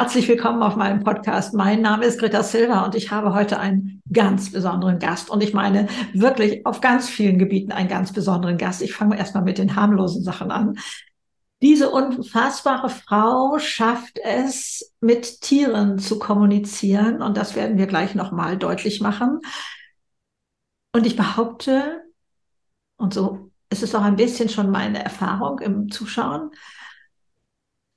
herzlich willkommen auf meinem Podcast. Mein Name ist Greta Silva und ich habe heute einen ganz besonderen Gast. Und ich meine wirklich auf ganz vielen Gebieten einen ganz besonderen Gast. Ich fange erstmal mit den harmlosen Sachen an. Diese unfassbare Frau schafft es, mit Tieren zu kommunizieren. Und das werden wir gleich nochmal deutlich machen. Und ich behaupte, und so ist es auch ein bisschen schon meine Erfahrung im Zuschauen,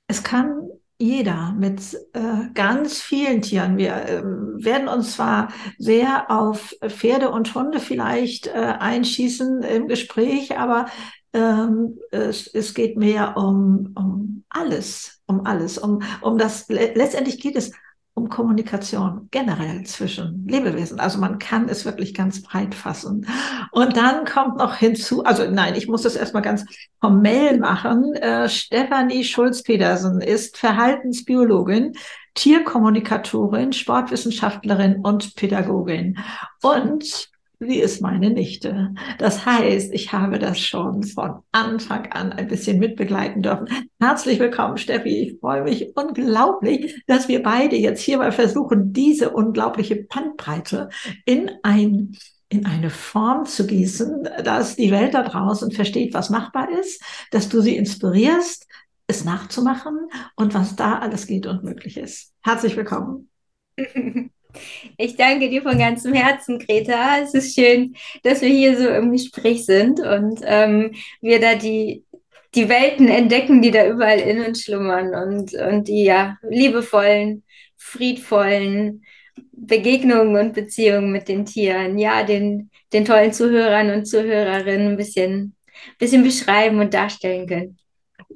es kann jeder mit äh, ganz vielen Tieren. Wir äh, werden uns zwar sehr auf Pferde und Hunde vielleicht äh, einschießen im Gespräch, aber ähm, es, es geht mehr um, um alles, um alles, um, um das. Letztendlich geht es um Kommunikation generell zwischen Lebewesen. Also man kann es wirklich ganz breit fassen. Und dann kommt noch hinzu, also nein, ich muss das erstmal ganz formell machen. Äh, Stefanie Schulz-Pedersen ist Verhaltensbiologin, Tierkommunikatorin, Sportwissenschaftlerin und Pädagogin. Und sie ist meine Nichte. Das heißt, ich habe das schon von Anfang an ein bisschen mitbegleiten dürfen. Herzlich willkommen, Steffi. Ich freue mich unglaublich, dass wir beide jetzt hier mal versuchen, diese unglaubliche Bandbreite in ein in eine Form zu gießen, dass die Welt da draußen versteht, was machbar ist, dass du sie inspirierst, es nachzumachen und was da alles geht und möglich ist. Herzlich willkommen. Ich danke dir von ganzem Herzen, Greta. Es ist schön, dass wir hier so im Gespräch sind und ähm, wir da die, die Welten entdecken, die da überall in uns schlummern und, und die ja liebevollen, friedvollen Begegnungen und Beziehungen mit den Tieren, ja, den, den tollen Zuhörern und Zuhörerinnen ein bisschen, bisschen beschreiben und darstellen können.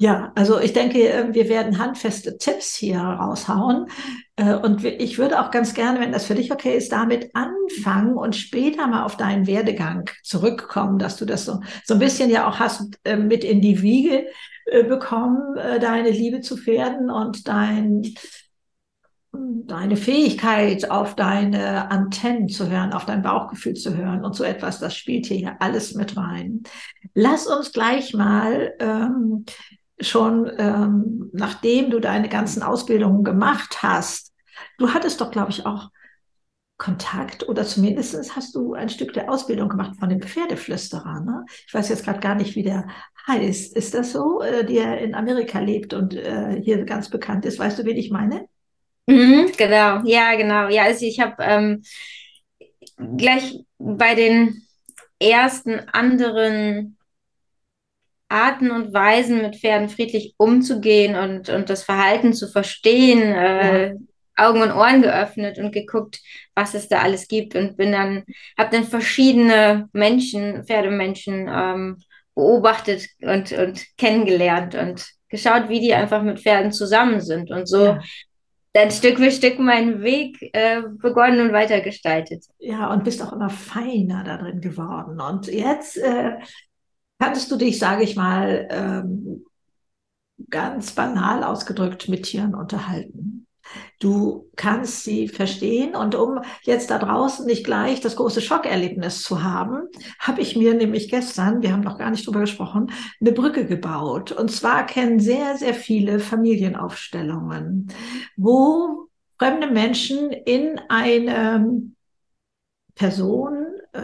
Ja, also ich denke, wir werden handfeste Tipps hier raushauen. Äh, und ich würde auch ganz gerne, wenn das für dich okay ist, damit anfangen und später mal auf deinen Werdegang zurückkommen, dass du das so, so ein bisschen ja auch hast äh, mit in die Wiege bekommen, deine Liebe zu Pferden und dein, deine Fähigkeit, auf deine Antennen zu hören, auf dein Bauchgefühl zu hören und so etwas, das spielt hier alles mit rein. Lass uns gleich mal ähm, schon ähm, nachdem du deine ganzen Ausbildungen gemacht hast, du hattest doch, glaube ich, auch Kontakt oder zumindest hast du ein Stück der Ausbildung gemacht von dem Pferdeflüsterer. Ne? Ich weiß jetzt gerade gar nicht, wie der heißt. Ist das so, äh, der in Amerika lebt und äh, hier ganz bekannt ist? Weißt du, wen ich meine? Mhm, genau, ja, genau. Ja, also ich habe ähm, gleich bei den ersten anderen Arten und Weisen, mit Pferden friedlich umzugehen und, und das Verhalten zu verstehen, äh, ja. Augen und Ohren geöffnet und geguckt, was es da alles gibt und bin dann, habe dann verschiedene Menschen, Pferdemenschen ähm, beobachtet und, und kennengelernt und geschaut, wie die einfach mit Pferden zusammen sind und so ja. dann Stück für Stück meinen Weg äh, begonnen und weitergestaltet. Ja, und bist auch immer feiner da drin geworden. Und jetzt äh, Kannst du dich, sage ich mal, ähm, ganz banal ausgedrückt mit Tieren unterhalten? Du kannst sie verstehen und um jetzt da draußen nicht gleich das große Schockerlebnis zu haben, habe ich mir nämlich gestern, wir haben noch gar nicht drüber gesprochen, eine Brücke gebaut. Und zwar kennen sehr, sehr viele Familienaufstellungen, wo fremde Menschen in eine Person äh,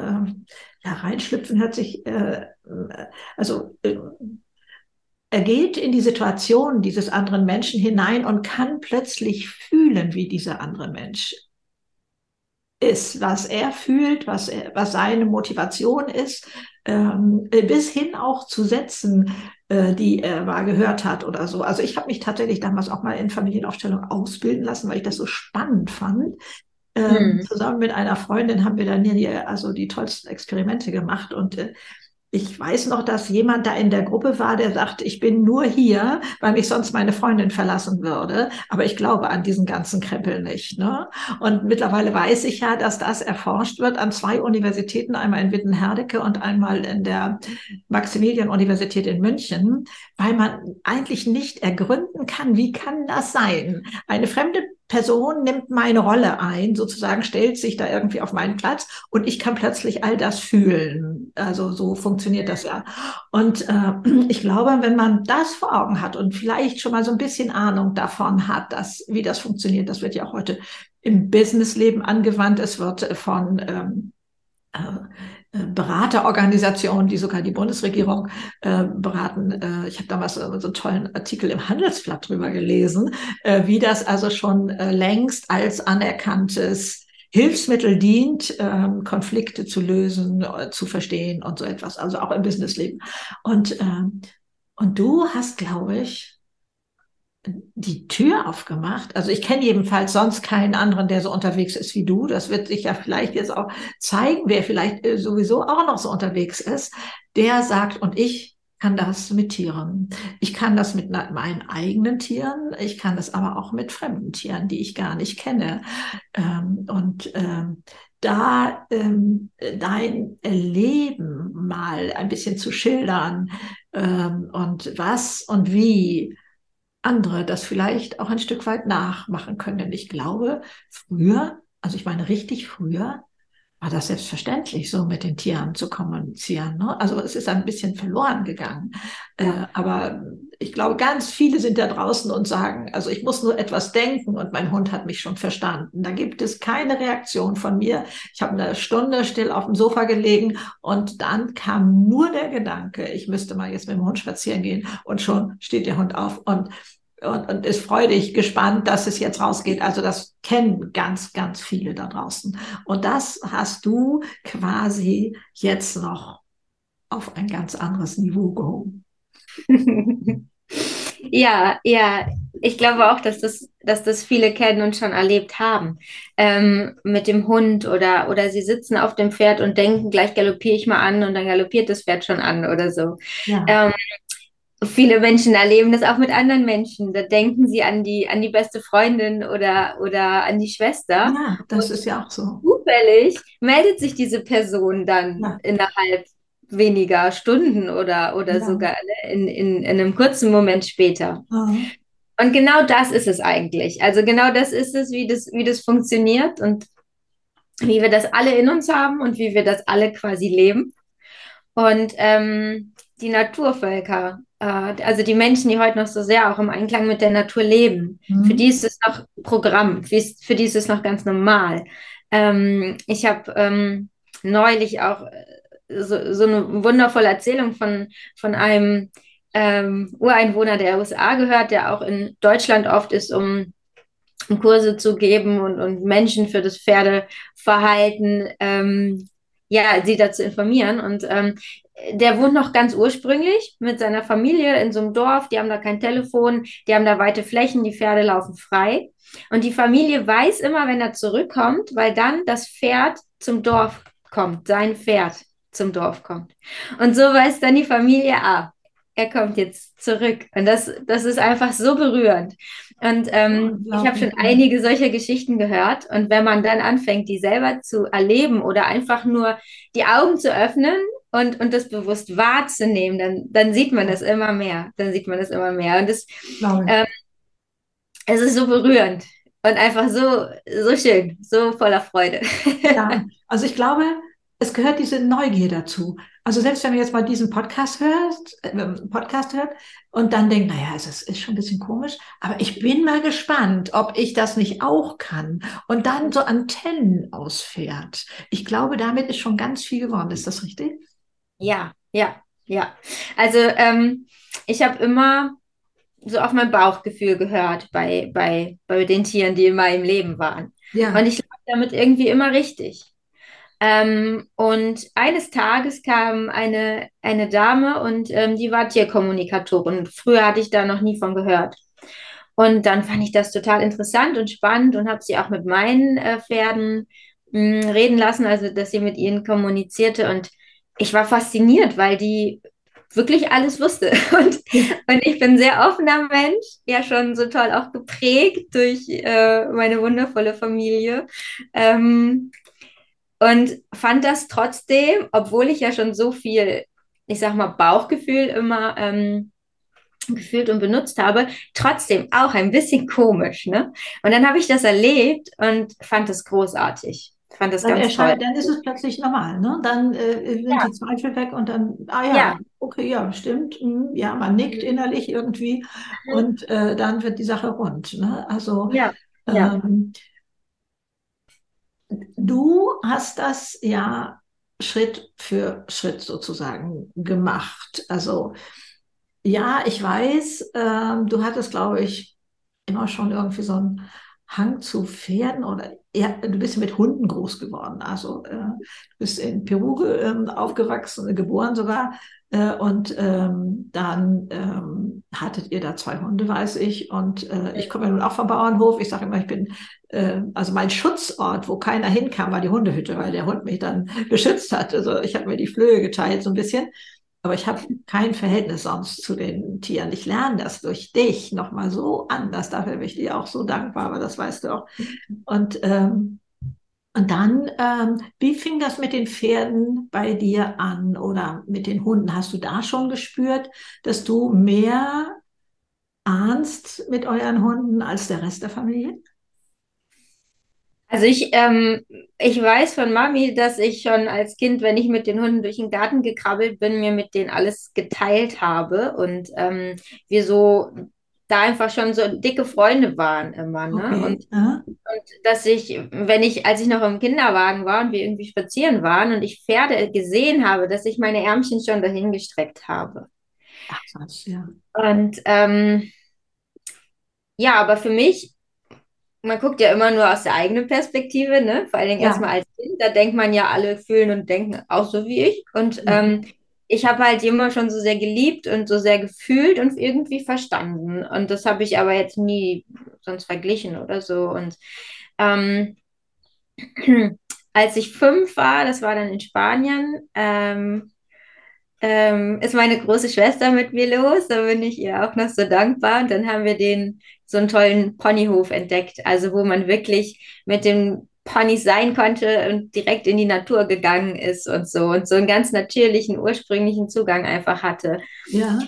ja, reinschlüpfen hört sich, äh, also äh, er geht in die Situation dieses anderen Menschen hinein und kann plötzlich fühlen, wie dieser andere Mensch ist, was er fühlt, was, er, was seine Motivation ist, ähm, bis hin auch zu Sätzen, äh, die er mal gehört hat oder so. Also ich habe mich tatsächlich damals auch mal in Familienaufstellung ausbilden lassen, weil ich das so spannend fand, ähm, mhm. Zusammen mit einer Freundin haben wir dann hier also die tollsten Experimente gemacht und äh, ich weiß noch, dass jemand da in der Gruppe war, der sagt, ich bin nur hier, weil mich sonst meine Freundin verlassen würde. Aber ich glaube an diesen ganzen Krempel nicht. Ne? Und mittlerweile weiß ich ja, dass das erforscht wird an zwei Universitäten, einmal in Wittenherdecke und einmal in der Maximilian-Universität in München, weil man eigentlich nicht ergründen kann, wie kann das sein? Eine fremde Person nimmt meine Rolle ein, sozusagen stellt sich da irgendwie auf meinen Platz und ich kann plötzlich all das fühlen. Also so funktioniert das ja. Und äh, ich glaube, wenn man das vor Augen hat und vielleicht schon mal so ein bisschen Ahnung davon hat, dass, wie das funktioniert, das wird ja auch heute im Businessleben angewandt. Es wird von ähm, äh, Beraterorganisationen, die sogar die Bundesregierung äh, beraten. Äh, ich habe damals so einen tollen Artikel im Handelsblatt drüber gelesen, äh, wie das also schon äh, längst als anerkanntes Hilfsmittel dient, ähm, Konflikte zu lösen, äh, zu verstehen und so etwas, also auch im Businessleben. Und, ähm, und du hast, glaube ich, die Tür aufgemacht. Also ich kenne jedenfalls sonst keinen anderen, der so unterwegs ist wie du. Das wird sich ja vielleicht jetzt auch zeigen, wer vielleicht äh, sowieso auch noch so unterwegs ist. Der sagt, und ich kann das mit Tieren. Ich kann das mit meinen eigenen Tieren. Ich kann das aber auch mit fremden Tieren, die ich gar nicht kenne. Ähm, und ähm, da ähm, dein Leben mal ein bisschen zu schildern und was und wie andere das vielleicht auch ein Stück weit nachmachen können. Denn ich glaube, früher, also ich meine richtig früher, war das selbstverständlich, so mit den Tieren zu kommunizieren. Ne? Also es ist ein bisschen verloren gegangen. Äh, aber ich glaube, ganz viele sind da draußen und sagen, also ich muss nur etwas denken und mein Hund hat mich schon verstanden. Da gibt es keine Reaktion von mir. Ich habe eine Stunde still auf dem Sofa gelegen und dann kam nur der Gedanke, ich müsste mal jetzt mit dem Hund spazieren gehen und schon steht der Hund auf und und, und ist freudig gespannt, dass es jetzt rausgeht. Also das kennen ganz, ganz viele da draußen. Und das hast du quasi jetzt noch auf ein ganz anderes Niveau gehoben. ja, ja, ich glaube auch, dass das, dass das viele kennen und schon erlebt haben. Ähm, mit dem Hund oder, oder sie sitzen auf dem Pferd und denken, gleich galoppiere ich mal an und dann galoppiert das Pferd schon an oder so. Ja. Ähm, viele Menschen erleben das auch mit anderen Menschen. Da denken sie an die, an die beste Freundin oder, oder an die Schwester. Ja, das Und ist ja auch so. Zufällig meldet sich diese Person dann ja. innerhalb weniger Stunden oder, oder ja. sogar in, in, in einem kurzen Moment später. Mhm. Und genau das ist es eigentlich. Also genau das ist es, wie das, wie das funktioniert und wie wir das alle in uns haben und wie wir das alle quasi leben. Und ähm, die Naturvölker, also die Menschen, die heute noch so sehr auch im Einklang mit der Natur leben, mhm. für die ist es noch Programm, für die ist es noch ganz normal. Ähm, ich habe ähm, neulich auch äh, so, so, eine wundervolle Erzählung von, von einem ähm, Ureinwohner der USA gehört, der auch in Deutschland oft ist, um, um Kurse zu geben und, und Menschen für das Pferdeverhalten ähm, ja, sie dazu informieren. Und ähm, der wohnt noch ganz ursprünglich mit seiner Familie in so einem Dorf. Die haben da kein Telefon, die haben da weite Flächen, die Pferde laufen frei. Und die Familie weiß immer, wenn er zurückkommt, weil dann das Pferd zum Dorf kommt, sein Pferd zum Dorf kommt. Und so weiß dann die Familie, ah, er kommt jetzt zurück. Und das, das ist einfach so berührend. Und ähm, ich habe schon einige solcher Geschichten gehört. Und wenn man dann anfängt, die selber zu erleben oder einfach nur die Augen zu öffnen und, und das bewusst wahrzunehmen, dann, dann sieht man das immer mehr. Dann sieht man das immer mehr. Und das, ähm, es ist so berührend und einfach so, so schön, so voller Freude. Ja, also ich glaube, es gehört diese Neugier dazu. Also selbst wenn du jetzt mal diesen Podcast hörst, äh, Podcast hört und dann denkt, naja, es ist, ist schon ein bisschen komisch, aber ich bin mal gespannt, ob ich das nicht auch kann und dann so Antennen ausfährt. Ich glaube, damit ist schon ganz viel geworden. Ist das richtig? Ja, ja, ja. Also ähm, ich habe immer so auf mein Bauchgefühl gehört bei, bei, bei den Tieren, die in meinem Leben waren. Ja. Und ich lag damit irgendwie immer richtig. Ähm, und eines Tages kam eine, eine Dame und ähm, die war Tierkommunikatorin. Früher hatte ich da noch nie von gehört. Und dann fand ich das total interessant und spannend und habe sie auch mit meinen äh, Pferden mh, hm, reden lassen, also dass sie mit ihnen kommunizierte. Und ich war fasziniert, weil die wirklich alles wusste. Und, und ich bin ein sehr offener Mensch, ja schon so toll auch geprägt durch äh, meine wundervolle Familie. Ähm, und fand das trotzdem, obwohl ich ja schon so viel, ich sag mal, Bauchgefühl immer ähm, gefühlt und benutzt habe, trotzdem auch ein bisschen komisch. Ne? Und dann habe ich das erlebt und fand es großartig. Fand das dann ganz toll. Dann ist es plötzlich normal, ne? Dann äh, sind ja. die Zweifel weg und dann, ah ja, ja. okay, ja, stimmt. Hm, ja, man nickt mhm. innerlich irgendwie mhm. und äh, dann wird die Sache rund. Ne? Also ja. Ähm, du hast das ja Schritt für Schritt sozusagen gemacht. Also ja, ich weiß, äh, du hattest, glaube ich, immer schon irgendwie so einen Hang zu Pferden oder ja, du bist mit Hunden groß geworden. Also äh, du bist in Peru äh, aufgewachsen, geboren sogar. Äh, und ähm, dann ähm, hattet ihr da zwei Hunde, weiß ich. Und äh, ich komme ja nun auch vom Bauernhof. Ich sage immer, ich bin, äh, also mein Schutzort, wo keiner hinkam, war die Hundehütte, weil der Hund mich dann beschützt hat. Also ich habe mir die Flöhe geteilt so ein bisschen. Aber ich habe kein Verhältnis sonst zu den Tieren. Ich lerne das durch dich nochmal so anders. Dafür bin ich dir auch so dankbar, aber das weißt du auch. Und, ähm, und dann, ähm, wie fing das mit den Pferden bei dir an oder mit den Hunden? Hast du da schon gespürt, dass du mehr ahnst mit euren Hunden als der Rest der Familie? Also ich, ähm, ich weiß von Mami, dass ich schon als Kind, wenn ich mit den Hunden durch den Garten gekrabbelt bin, mir mit denen alles geteilt habe und ähm, wir so da einfach schon so dicke Freunde waren immer. Ne? Okay. Und, und, dass ich, wenn ich, als ich noch im Kinderwagen war und wir irgendwie spazieren waren und ich Pferde gesehen habe, dass ich meine Ärmchen schon dahin gestreckt habe. Ach was, ja. Und ähm, ja, aber für mich man guckt ja immer nur aus der eigenen Perspektive, ne? Vor allen Dingen ja. erstmal als Kind, da denkt man ja, alle fühlen und denken auch so wie ich. Und mhm. ähm, ich habe halt immer schon so sehr geliebt und so sehr gefühlt und irgendwie verstanden. Und das habe ich aber jetzt nie sonst verglichen oder so. Und ähm, als ich fünf war, das war dann in Spanien, ähm, ähm, ist meine große Schwester mit mir los. Da bin ich ihr auch noch so dankbar. Und dann haben wir den so einen tollen Ponyhof entdeckt, also wo man wirklich mit dem Ponys sein konnte und direkt in die Natur gegangen ist und so und so einen ganz natürlichen, ursprünglichen Zugang einfach hatte. Ja.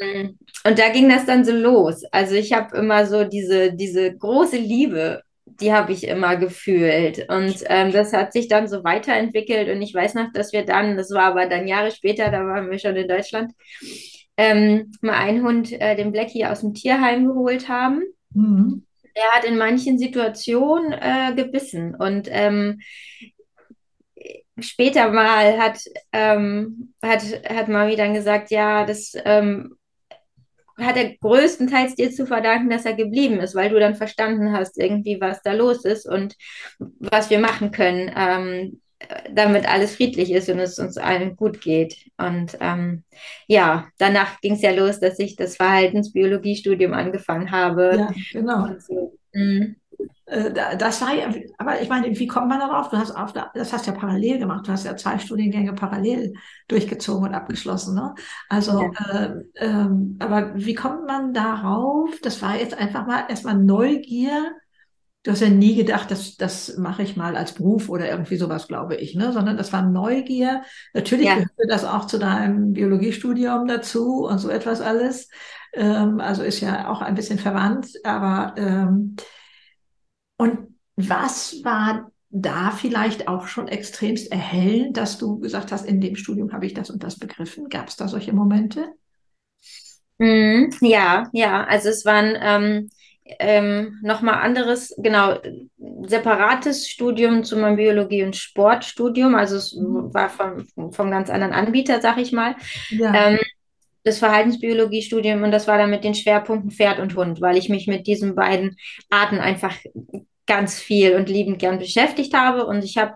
Ähm, und da ging das dann so los. Also ich habe immer so diese, diese große Liebe die habe ich immer gefühlt. Und ähm, das hat sich dann so weiterentwickelt. Und ich weiß noch, dass wir dann, das war aber dann Jahre später, da waren wir schon in Deutschland, ähm, mal einen Hund, äh, den Blackie, aus dem Tierheim geholt haben. Mhm. Der hat in manchen Situationen äh, gebissen. Und ähm, später mal hat, ähm, hat, hat Mami dann gesagt, ja, das ähm, hat er größtenteils dir zu verdanken, dass er geblieben ist, weil du dann verstanden hast, irgendwie, was da los ist und was wir machen können, ähm, damit alles friedlich ist und es uns allen gut geht. Und ähm, ja, danach ging es ja los, dass ich das Verhaltensbiologiestudium angefangen habe. Ja, genau. So. Mhm. Äh, das war ja, aber ich meine, wie kommt man darauf? Du hast auf, das hast ja parallel gemacht. Du hast ja zwei Studiengänge parallel durchgezogen und abgeschlossen. Ne? Also, ja. äh, ähm, aber wie kommt man darauf? Das war jetzt einfach mal erstmal Neugier. Du hast ja nie gedacht, das, das mache ich mal als Beruf oder irgendwie sowas, glaube ich, ne? Sondern das war Neugier. Natürlich ja. gehörte das auch zu deinem Biologiestudium dazu und so etwas alles. Ähm, also ist ja auch ein bisschen verwandt, aber ähm, und was war da vielleicht auch schon extremst erhellend, dass du gesagt hast, in dem Studium habe ich das und das begriffen? Gab es da solche Momente? Mm, ja, ja, also es waren ähm, ähm, nochmal anderes, genau, separates Studium zu meinem Biologie- und Sportstudium. Also es mhm. war vom, vom ganz anderen Anbieter, sag ich mal. Ja. Ähm, das Verhaltensbiologiestudium und das war dann mit den Schwerpunkten Pferd und Hund, weil ich mich mit diesen beiden Arten einfach ganz viel und liebend gern beschäftigt habe. Und ich habe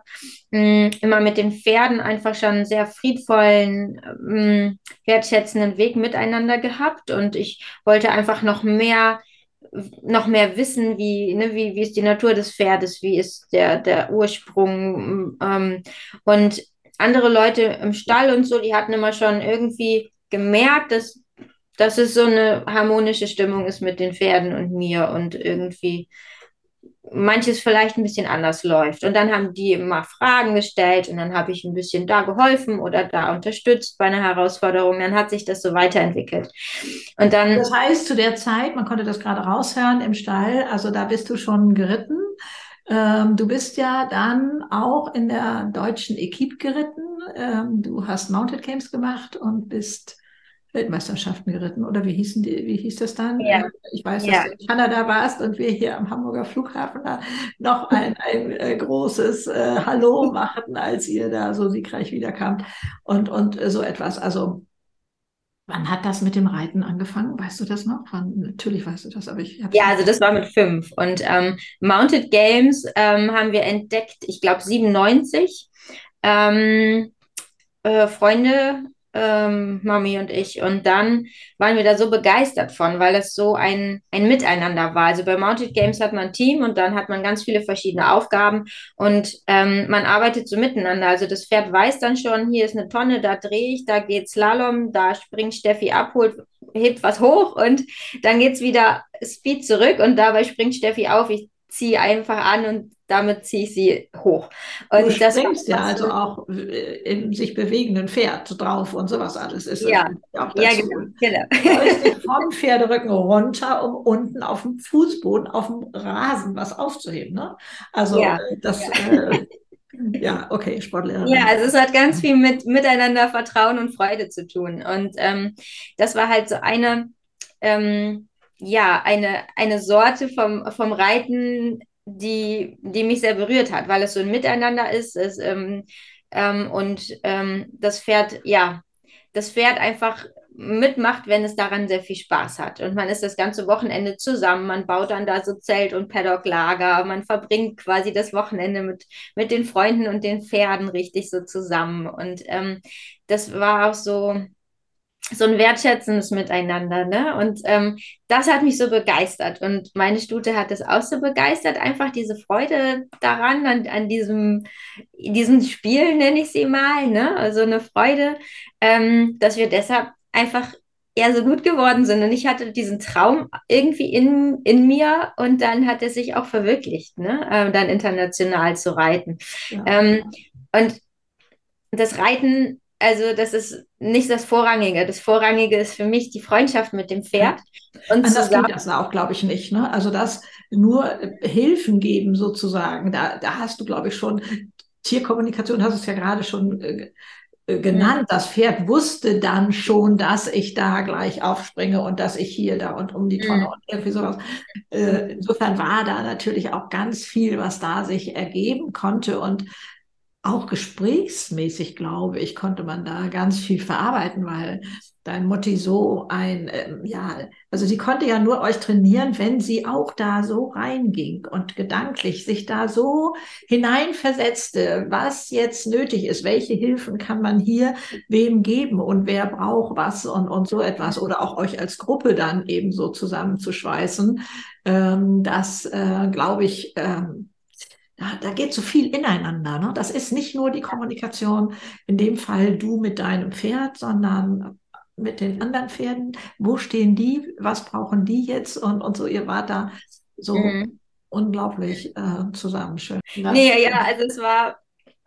mm, immer mit den Pferden einfach schon einen sehr friedvollen, mh, mm, wertschätzenden Weg miteinander gehabt. Und ich wollte einfach noch mehr noch mehr wissen, wie, ne, wie, wie ist die Natur des Pferdes, wie ist der, der Ursprung. Ähm, und andere Leute im Stall und so, die hatten immer schon irgendwie gemerkt, dass, dass es so eine harmonische Stimmung ist mit den Pferden und mir und irgendwie manches vielleicht ein bisschen anders läuft. Und dann haben die immer Fragen gestellt und dann habe ich ein bisschen da geholfen oder da unterstützt bei einer Herausforderung. Dann hat sich das so weiterentwickelt. Und dann. Das heißt, zu der Zeit, man konnte das gerade raushören im Stall, also da bist du schon geritten. Ähm, du bist ja dann auch in der deutschen Equipe geritten. Ähm, du hast Mounted Games gemacht und bist Weltmeisterschaften geritten oder wie hießen die, wie hieß das dann? Ja. Ich weiß, ja. dass du in Kanada warst und wir hier am Hamburger Flughafen da noch ein, ein äh, großes äh, Hallo machten, als ihr da so siegreich wiederkamt und, und äh, so etwas. Also Wann hat das mit dem Reiten angefangen? Weißt du das noch? Wann, natürlich weißt du das, aber ich Ja, also das war mit fünf. Und ähm, Mounted Games ähm, haben wir entdeckt, ich glaube 97. Ähm, äh, Freunde ähm, Mami und ich. Und dann waren wir da so begeistert von, weil es so ein, ein Miteinander war. Also bei Mounted Games hat man ein Team und dann hat man ganz viele verschiedene Aufgaben und ähm, man arbeitet so miteinander. Also das Pferd weiß dann schon, hier ist eine Tonne, da drehe ich, da geht Slalom, da springt Steffi ab, holt, hebt was hoch und dann geht es wieder Speed zurück und dabei springt Steffi auf. Ich ziehe einfach an und damit ziehe ich sie hoch. Und du das springst ja also auch im sich bewegenden Pferd drauf und sowas alles ist ja. auch dazu. Ja, genau. genau. vom Pferderücken runter, um unten auf dem Fußboden, auf dem Rasen was aufzuheben. Ne? Also ja. Äh, das ja. Äh, ja, okay, Sportlehrerin. Ja, also es hat ganz viel mit Miteinander, Vertrauen und Freude zu tun. Und ähm, das war halt so eine, ähm, ja, eine, eine Sorte vom, vom Reiten, die, die mich sehr berührt hat, weil es so ein Miteinander ist. Es, ähm, ähm, und ähm, das Pferd, ja, das Pferd einfach mitmacht, wenn es daran sehr viel Spaß hat. Und man ist das ganze Wochenende zusammen, man baut dann da so Zelt- und Paddock-Lager, man verbringt quasi das Wochenende mit, mit den Freunden und den Pferden richtig so zusammen. Und ähm, das war auch so, so ein wertschätzendes Miteinander, ne? Und ähm, das hat mich so begeistert. Und meine Stute hat es auch so begeistert, einfach diese Freude daran, an, an diesem, diesem Spiel, nenne ich sie mal, ne? Also eine Freude, ähm, dass wir deshalb einfach eher so gut geworden sind. Und ich hatte diesen Traum irgendwie in, in mir und dann hat er sich auch verwirklicht, ne? Ähm, dann international zu reiten. Ja. Ähm, und das Reiten also das ist nicht das Vorrangige. Das Vorrangige ist für mich die Freundschaft mit dem Pferd. Und Anders zusammen geht das auch, glaube ich, nicht. Ne? Also das nur Hilfen geben sozusagen, da, da hast du, glaube ich, schon Tierkommunikation, hast du es ja gerade schon äh, äh genannt. Das Pferd wusste dann schon, dass ich da gleich aufspringe und dass ich hier da und um die Tonne mhm. und irgendwie sowas. Äh, insofern war da natürlich auch ganz viel, was da sich ergeben konnte und auch gesprächsmäßig, glaube ich, konnte man da ganz viel verarbeiten, weil dein Mutti so ein, ähm, ja, also sie konnte ja nur euch trainieren, wenn sie auch da so reinging und gedanklich sich da so hineinversetzte, was jetzt nötig ist, welche Hilfen kann man hier wem geben und wer braucht was und, und so etwas oder auch euch als Gruppe dann eben so zusammenzuschweißen. Ähm, das, äh, glaube ich, ähm, da, da geht so viel ineinander. Ne? Das ist nicht nur die Kommunikation, in dem Fall du mit deinem Pferd, sondern mit den anderen Pferden. Wo stehen die? Was brauchen die jetzt? Und, und so, ihr wart da so mhm. unglaublich äh, zusammen. Schön. Nee, ja, also es war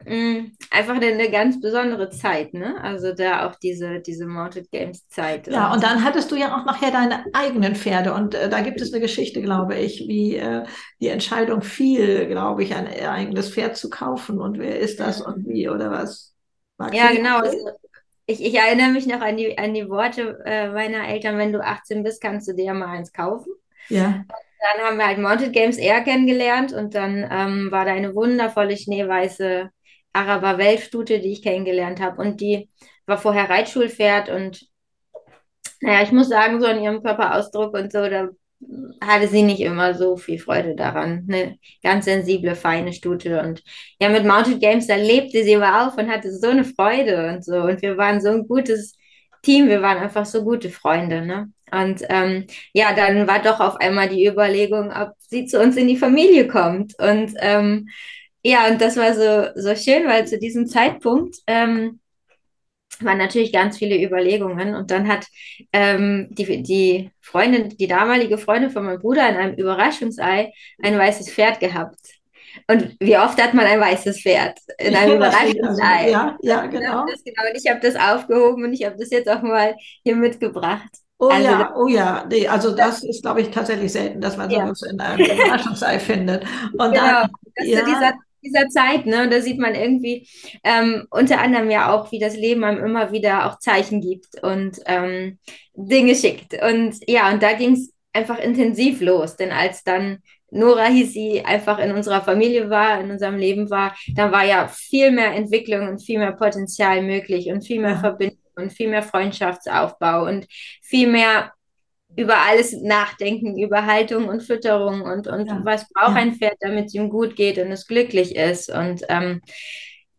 einfach eine, eine, ganz besondere Zeit, ne? Also da auch diese, diese Mounted Games Zeit. Ja, und dann hattest du ja auch nachher deine eigenen Pferde und äh, da gibt es eine Geschichte, glaube ich, wie äh, die Entscheidung fiel, glaube ich, ein eigenes Pferd zu kaufen und wer ist das und wie oder was. Magst ja, genau. Also, ich, ich erinnere mich noch an die, an die Worte äh, meiner Eltern, wenn du 18 bist, kannst du dir mal eins kaufen. Ja. Dann haben wir halt Mounted Games eher kennengelernt und dann ähm, war da eine wundervolle schneeweiße Araber Weltstute, die ich kennengelernt habe. Und die war vorher Reitschulpferd und naja, ich muss sagen, so an ihrem Körperausdruck und so, da hatte sie nicht immer so viel Freude daran. Eine ganz sensible, feine Stute. Und ja, mit Mounted Games, da lebte sie aber auf und hatte so eine Freude und so. Und wir waren so ein gutes Team, wir waren einfach so gute Freunde, ne? Und ähm, ja, dann war doch auf einmal die Überlegung, ob sie zu uns in die Familie kommt. Und ähm, ja, und das war so, so schön, weil zu diesem Zeitpunkt ähm, waren natürlich ganz viele Überlegungen. Und dann hat ähm, die, die Freundin, die damalige Freundin von meinem Bruder in einem Überraschungsei ein weißes Pferd gehabt. Und wie oft hat man ein weißes Pferd in einem Überraschungsei? Ja, ja, genau. Das, genau. Und ich habe das aufgehoben und ich habe das jetzt auch mal hier mitgebracht. Oh also, ja, oh ja, nee, also das ist, glaube ich, tatsächlich selten, dass man ja. sowas in einem Überraschungsei findet. Und genau, dann, ja. dieser, dieser Zeit, ne? Und da sieht man irgendwie ähm, unter anderem ja auch, wie das Leben einem immer wieder auch Zeichen gibt und ähm, Dinge schickt. Und ja, und da ging es einfach intensiv los, denn als dann Nora hieß sie einfach in unserer Familie war, in unserem Leben war, da war ja viel mehr Entwicklung und viel mehr Potenzial möglich und viel mehr Verbindung und viel mehr Freundschaftsaufbau und viel mehr über alles nachdenken, über Haltung und Fütterung und, und ja. was braucht ja. ein Pferd, damit es ihm gut geht und es glücklich ist. Und ähm,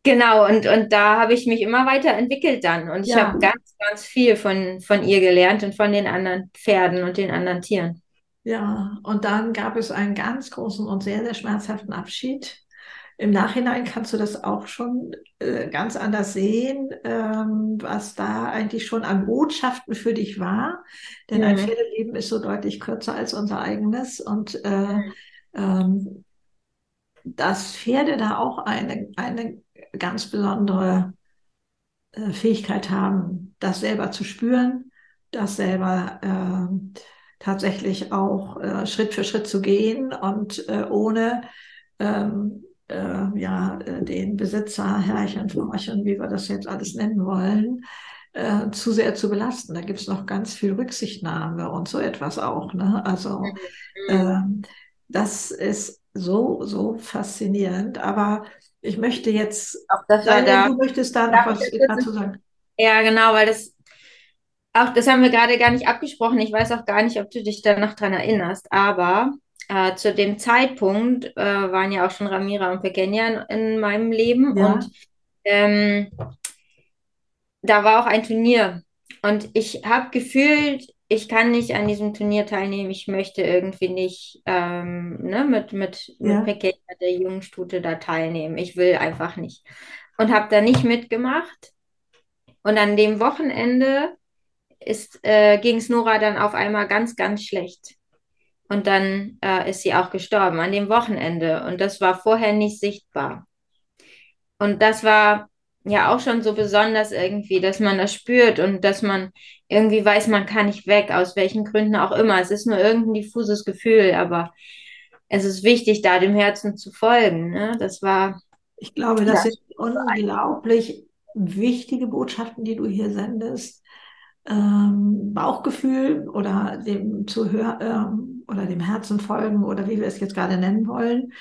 genau, und, und da habe ich mich immer weiterentwickelt dann. Und ich ja. habe ganz, ganz viel von, von ihr gelernt und von den anderen Pferden und den anderen Tieren. Ja, und dann gab es einen ganz großen und sehr, sehr schmerzhaften Abschied im Nachhinein kannst du das auch schon äh, ganz anders sehen, ähm, was da eigentlich schon an Botschaften für dich war. Denn mhm. ein Pferdeleben ist so deutlich kürzer als unser eigenes. Und äh, mhm. ähm, dass Pferde da auch eine, eine ganz besondere äh, Fähigkeit haben, das selber zu spüren, das selber äh, tatsächlich auch äh, Schritt für Schritt zu gehen und äh, ohne ähm, äh, ja, äh, den Besitzer, Herrchen, Frauchen, wie wir das jetzt alles nennen wollen, äh, zu sehr zu belasten. Da gibt es noch ganz viel Rücksichtnahme und so etwas auch. Ne? Also äh, das ist so, so faszinierend. Aber ich möchte jetzt, auch das sagen, da, du möchtest da noch was dazu sagen. Ja, genau, weil das auch das haben wir gerade gar nicht abgesprochen. Ich weiß auch gar nicht, ob du dich da noch dran erinnerst, aber äh, zu dem Zeitpunkt äh, waren ja auch schon Ramira und Pequeña in, in meinem Leben ja. und ähm, da war auch ein Turnier und ich habe gefühlt, ich kann nicht an diesem Turnier teilnehmen, ich möchte irgendwie nicht ähm, ne, mit, mit, ja. mit Pequeña, der Jungstute, da teilnehmen. Ich will einfach nicht. Und habe da nicht mitgemacht. Und an dem Wochenende äh, ging es Nora dann auf einmal ganz, ganz schlecht. Und dann äh, ist sie auch gestorben an dem Wochenende. Und das war vorher nicht sichtbar. Und das war ja auch schon so besonders irgendwie, dass man das spürt und dass man irgendwie weiß, man kann nicht weg, aus welchen Gründen auch immer. Es ist nur irgendein diffuses Gefühl, aber es ist wichtig, da dem Herzen zu folgen. Ne? Das war. Ich glaube, das, das sind unglaublich wichtige Botschaften, die du hier sendest ähm, Bauchgefühl oder dem Zuhör ähm, oder dem Herzen folgen oder wie wir es jetzt gerade nennen wollen,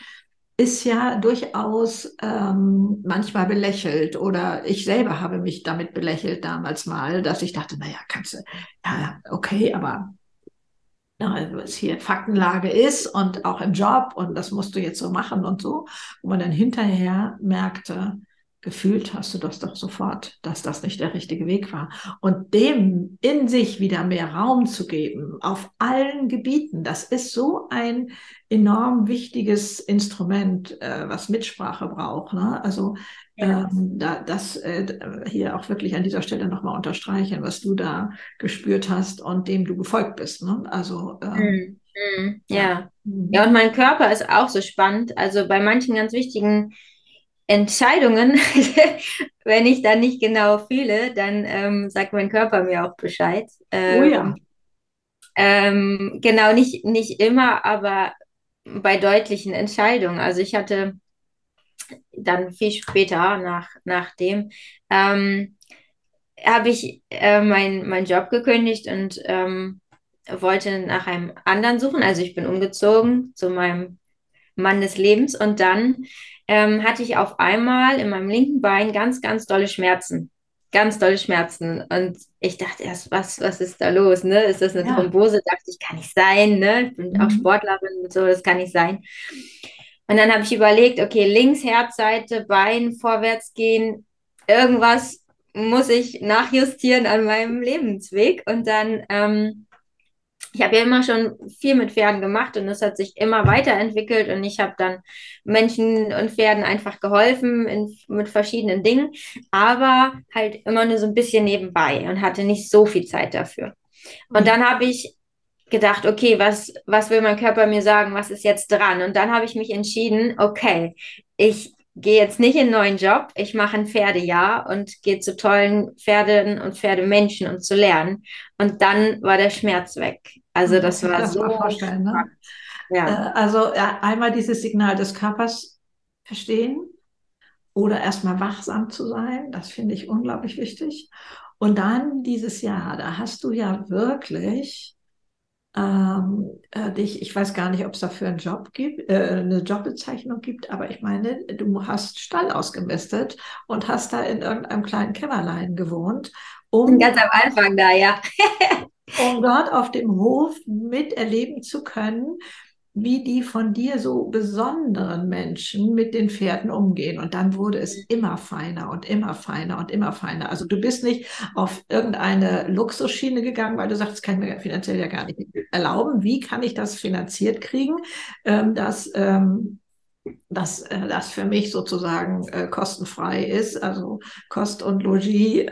ist ja durchaus ähm, manchmal belächelt. Oder ich selber habe mich damit belächelt damals mal, dass ich dachte, naja, kannst du, ja, okay, aber ja, was hier Faktenlage ist und auch im Job und das musst du jetzt so machen und so, wo man dann hinterher merkte, gefühlt hast du das doch sofort, dass das nicht der richtige Weg war. Und dem in sich wieder mehr Raum zu geben, auf allen Gebieten, das ist so ein enorm wichtiges Instrument, äh, was Mitsprache braucht. Ne? Also ja. ähm, da, das äh, hier auch wirklich an dieser Stelle nochmal unterstreichen, was du da gespürt hast und dem du gefolgt bist. Ne? Also ähm, mhm. Ja. ja. Mhm. Ja, und mein Körper ist auch so spannend. Also bei manchen ganz wichtigen Entscheidungen, wenn ich dann nicht genau fühle, dann ähm, sagt mein Körper mir auch Bescheid. Ähm, oh ja. Ähm, genau, nicht, nicht immer, aber bei deutlichen Entscheidungen. Also ich hatte dann viel später, nach, nach dem, ähm, habe ich äh, meinen mein Job gekündigt und ähm, wollte nach einem anderen suchen. Also ich bin umgezogen zu meinem Mann des Lebens und dann ähm, hatte ich auf einmal in meinem linken Bein ganz, ganz dolle Schmerzen. Ganz dolle Schmerzen. Und ich dachte erst, was, was ist da los? Ne? Ist das eine ja. Thrombose? Dachte ich, kann nicht sein. Ne? Ich bin mhm. auch Sportlerin und so, das kann nicht sein. Und dann habe ich überlegt, okay, links Herzseite, Bein vorwärts gehen, irgendwas muss ich nachjustieren an meinem Lebensweg. Und dann ähm, ich habe ja immer schon viel mit Pferden gemacht und es hat sich immer weiterentwickelt und ich habe dann Menschen und Pferden einfach geholfen in, mit verschiedenen Dingen, aber halt immer nur so ein bisschen nebenbei und hatte nicht so viel Zeit dafür. Und mhm. dann habe ich gedacht, okay, was, was will mein Körper mir sagen, was ist jetzt dran? Und dann habe ich mich entschieden, okay, ich gehe jetzt nicht in einen neuen Job, ich mache ein Pferdejahr und gehe zu tollen Pferden und Pferdemenschen, um zu lernen. Und dann war der Schmerz weg. Also das, das war das so. Vorstellen, ne? ja. Äh, also einmal dieses Signal des Körpers verstehen oder erstmal wachsam zu sein, das finde ich unglaublich wichtig. Und dann dieses Jahr, da hast du ja wirklich ähm, äh, dich, ich weiß gar nicht, ob es dafür einen Job gibt, äh, eine Jobbezeichnung gibt, aber ich meine, du hast Stall ausgemistet und hast da in irgendeinem kleinen Kämmerlein gewohnt. Um, Ganz am Anfang da, ja. um dort auf dem Hof miterleben zu können, wie die von dir so besonderen Menschen mit den Pferden umgehen. Und dann wurde es immer feiner und immer feiner und immer feiner. Also du bist nicht auf irgendeine Luxusschiene gegangen, weil du sagst, das kann ich mir finanziell ja gar nicht erlauben. Wie kann ich das finanziert kriegen, ähm, dass ähm, dass äh, das für mich sozusagen äh, kostenfrei ist, also Kost und Logis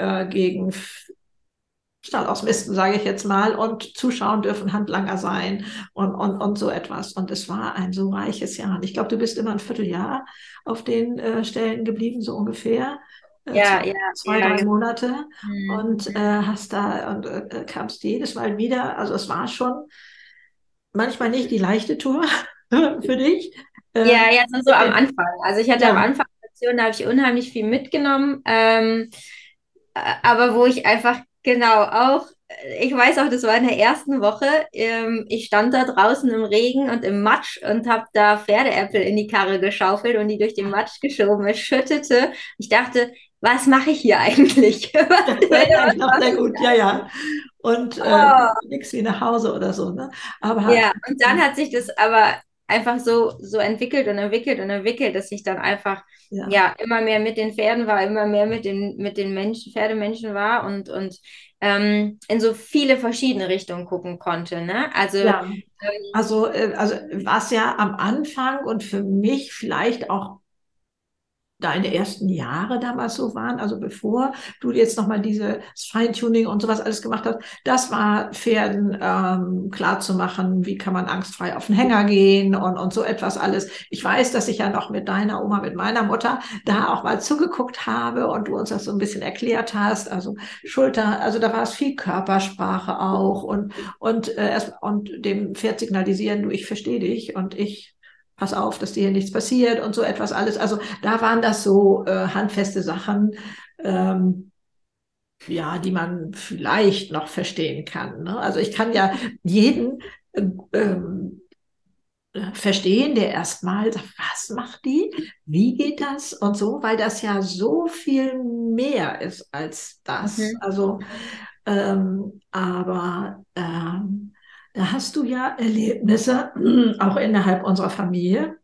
äh, gegen Stall ausmisten, sage ich jetzt mal, und zuschauen dürfen Handlanger sein und, und, und so etwas. Und es war ein so reiches Jahr. Und ich glaube, du bist immer ein Vierteljahr auf den äh, Stellen geblieben, so ungefähr. Äh, ja, zwei, ja, zwei ja, drei ja. Monate mhm. und äh, hast da und äh, kamst jedes Mal wieder. Also es war schon manchmal nicht die leichte Tour für dich. Ähm, ja, ja, so am Anfang. Also ich hatte am Anfang da habe ich unheimlich viel mitgenommen. Ähm, aber wo ich einfach Genau, auch, ich weiß auch, das war in der ersten Woche. Ähm, ich stand da draußen im Regen und im Matsch und habe da Pferdeäpfel in die Karre geschaufelt und die durch den Matsch geschoben. Es schüttete. Ich dachte, was mache ich hier eigentlich? ja, ja, sehr gut, ja, ja. Und äh, oh. nichts wie nach Hause oder so, ne? Aber ja, und dann hat sich das aber einfach so, so entwickelt und entwickelt und entwickelt, dass ich dann einfach ja. ja immer mehr mit den Pferden war, immer mehr mit den, mit den Menschen, Pferdemenschen war und, und ähm, in so viele verschiedene Richtungen gucken konnte. Ne? Also, ja. ähm, also, äh, also was ja am Anfang und für mich vielleicht auch deine ersten Jahre damals so waren, also bevor du jetzt nochmal dieses Feintuning und sowas alles gemacht hast, das war Pferden ähm, klar zu machen, wie kann man angstfrei auf den Hänger gehen und, und so etwas alles. Ich weiß, dass ich ja noch mit deiner Oma, mit meiner Mutter da auch mal zugeguckt habe und du uns das so ein bisschen erklärt hast, also Schulter, also da war es viel Körpersprache auch und, und, äh, und dem Pferd signalisieren, du, ich verstehe dich und ich pass auf, dass dir hier nichts passiert und so etwas alles. Also da waren das so äh, handfeste Sachen, ähm, ja, die man vielleicht noch verstehen kann. Ne? Also ich kann ja jeden äh, ähm, verstehen, der erstmal sagt, was macht die? Wie geht das? Und so, weil das ja so viel mehr ist als das. Mhm. Also, ähm, aber ähm, da hast du ja Erlebnisse, auch innerhalb unserer Familie.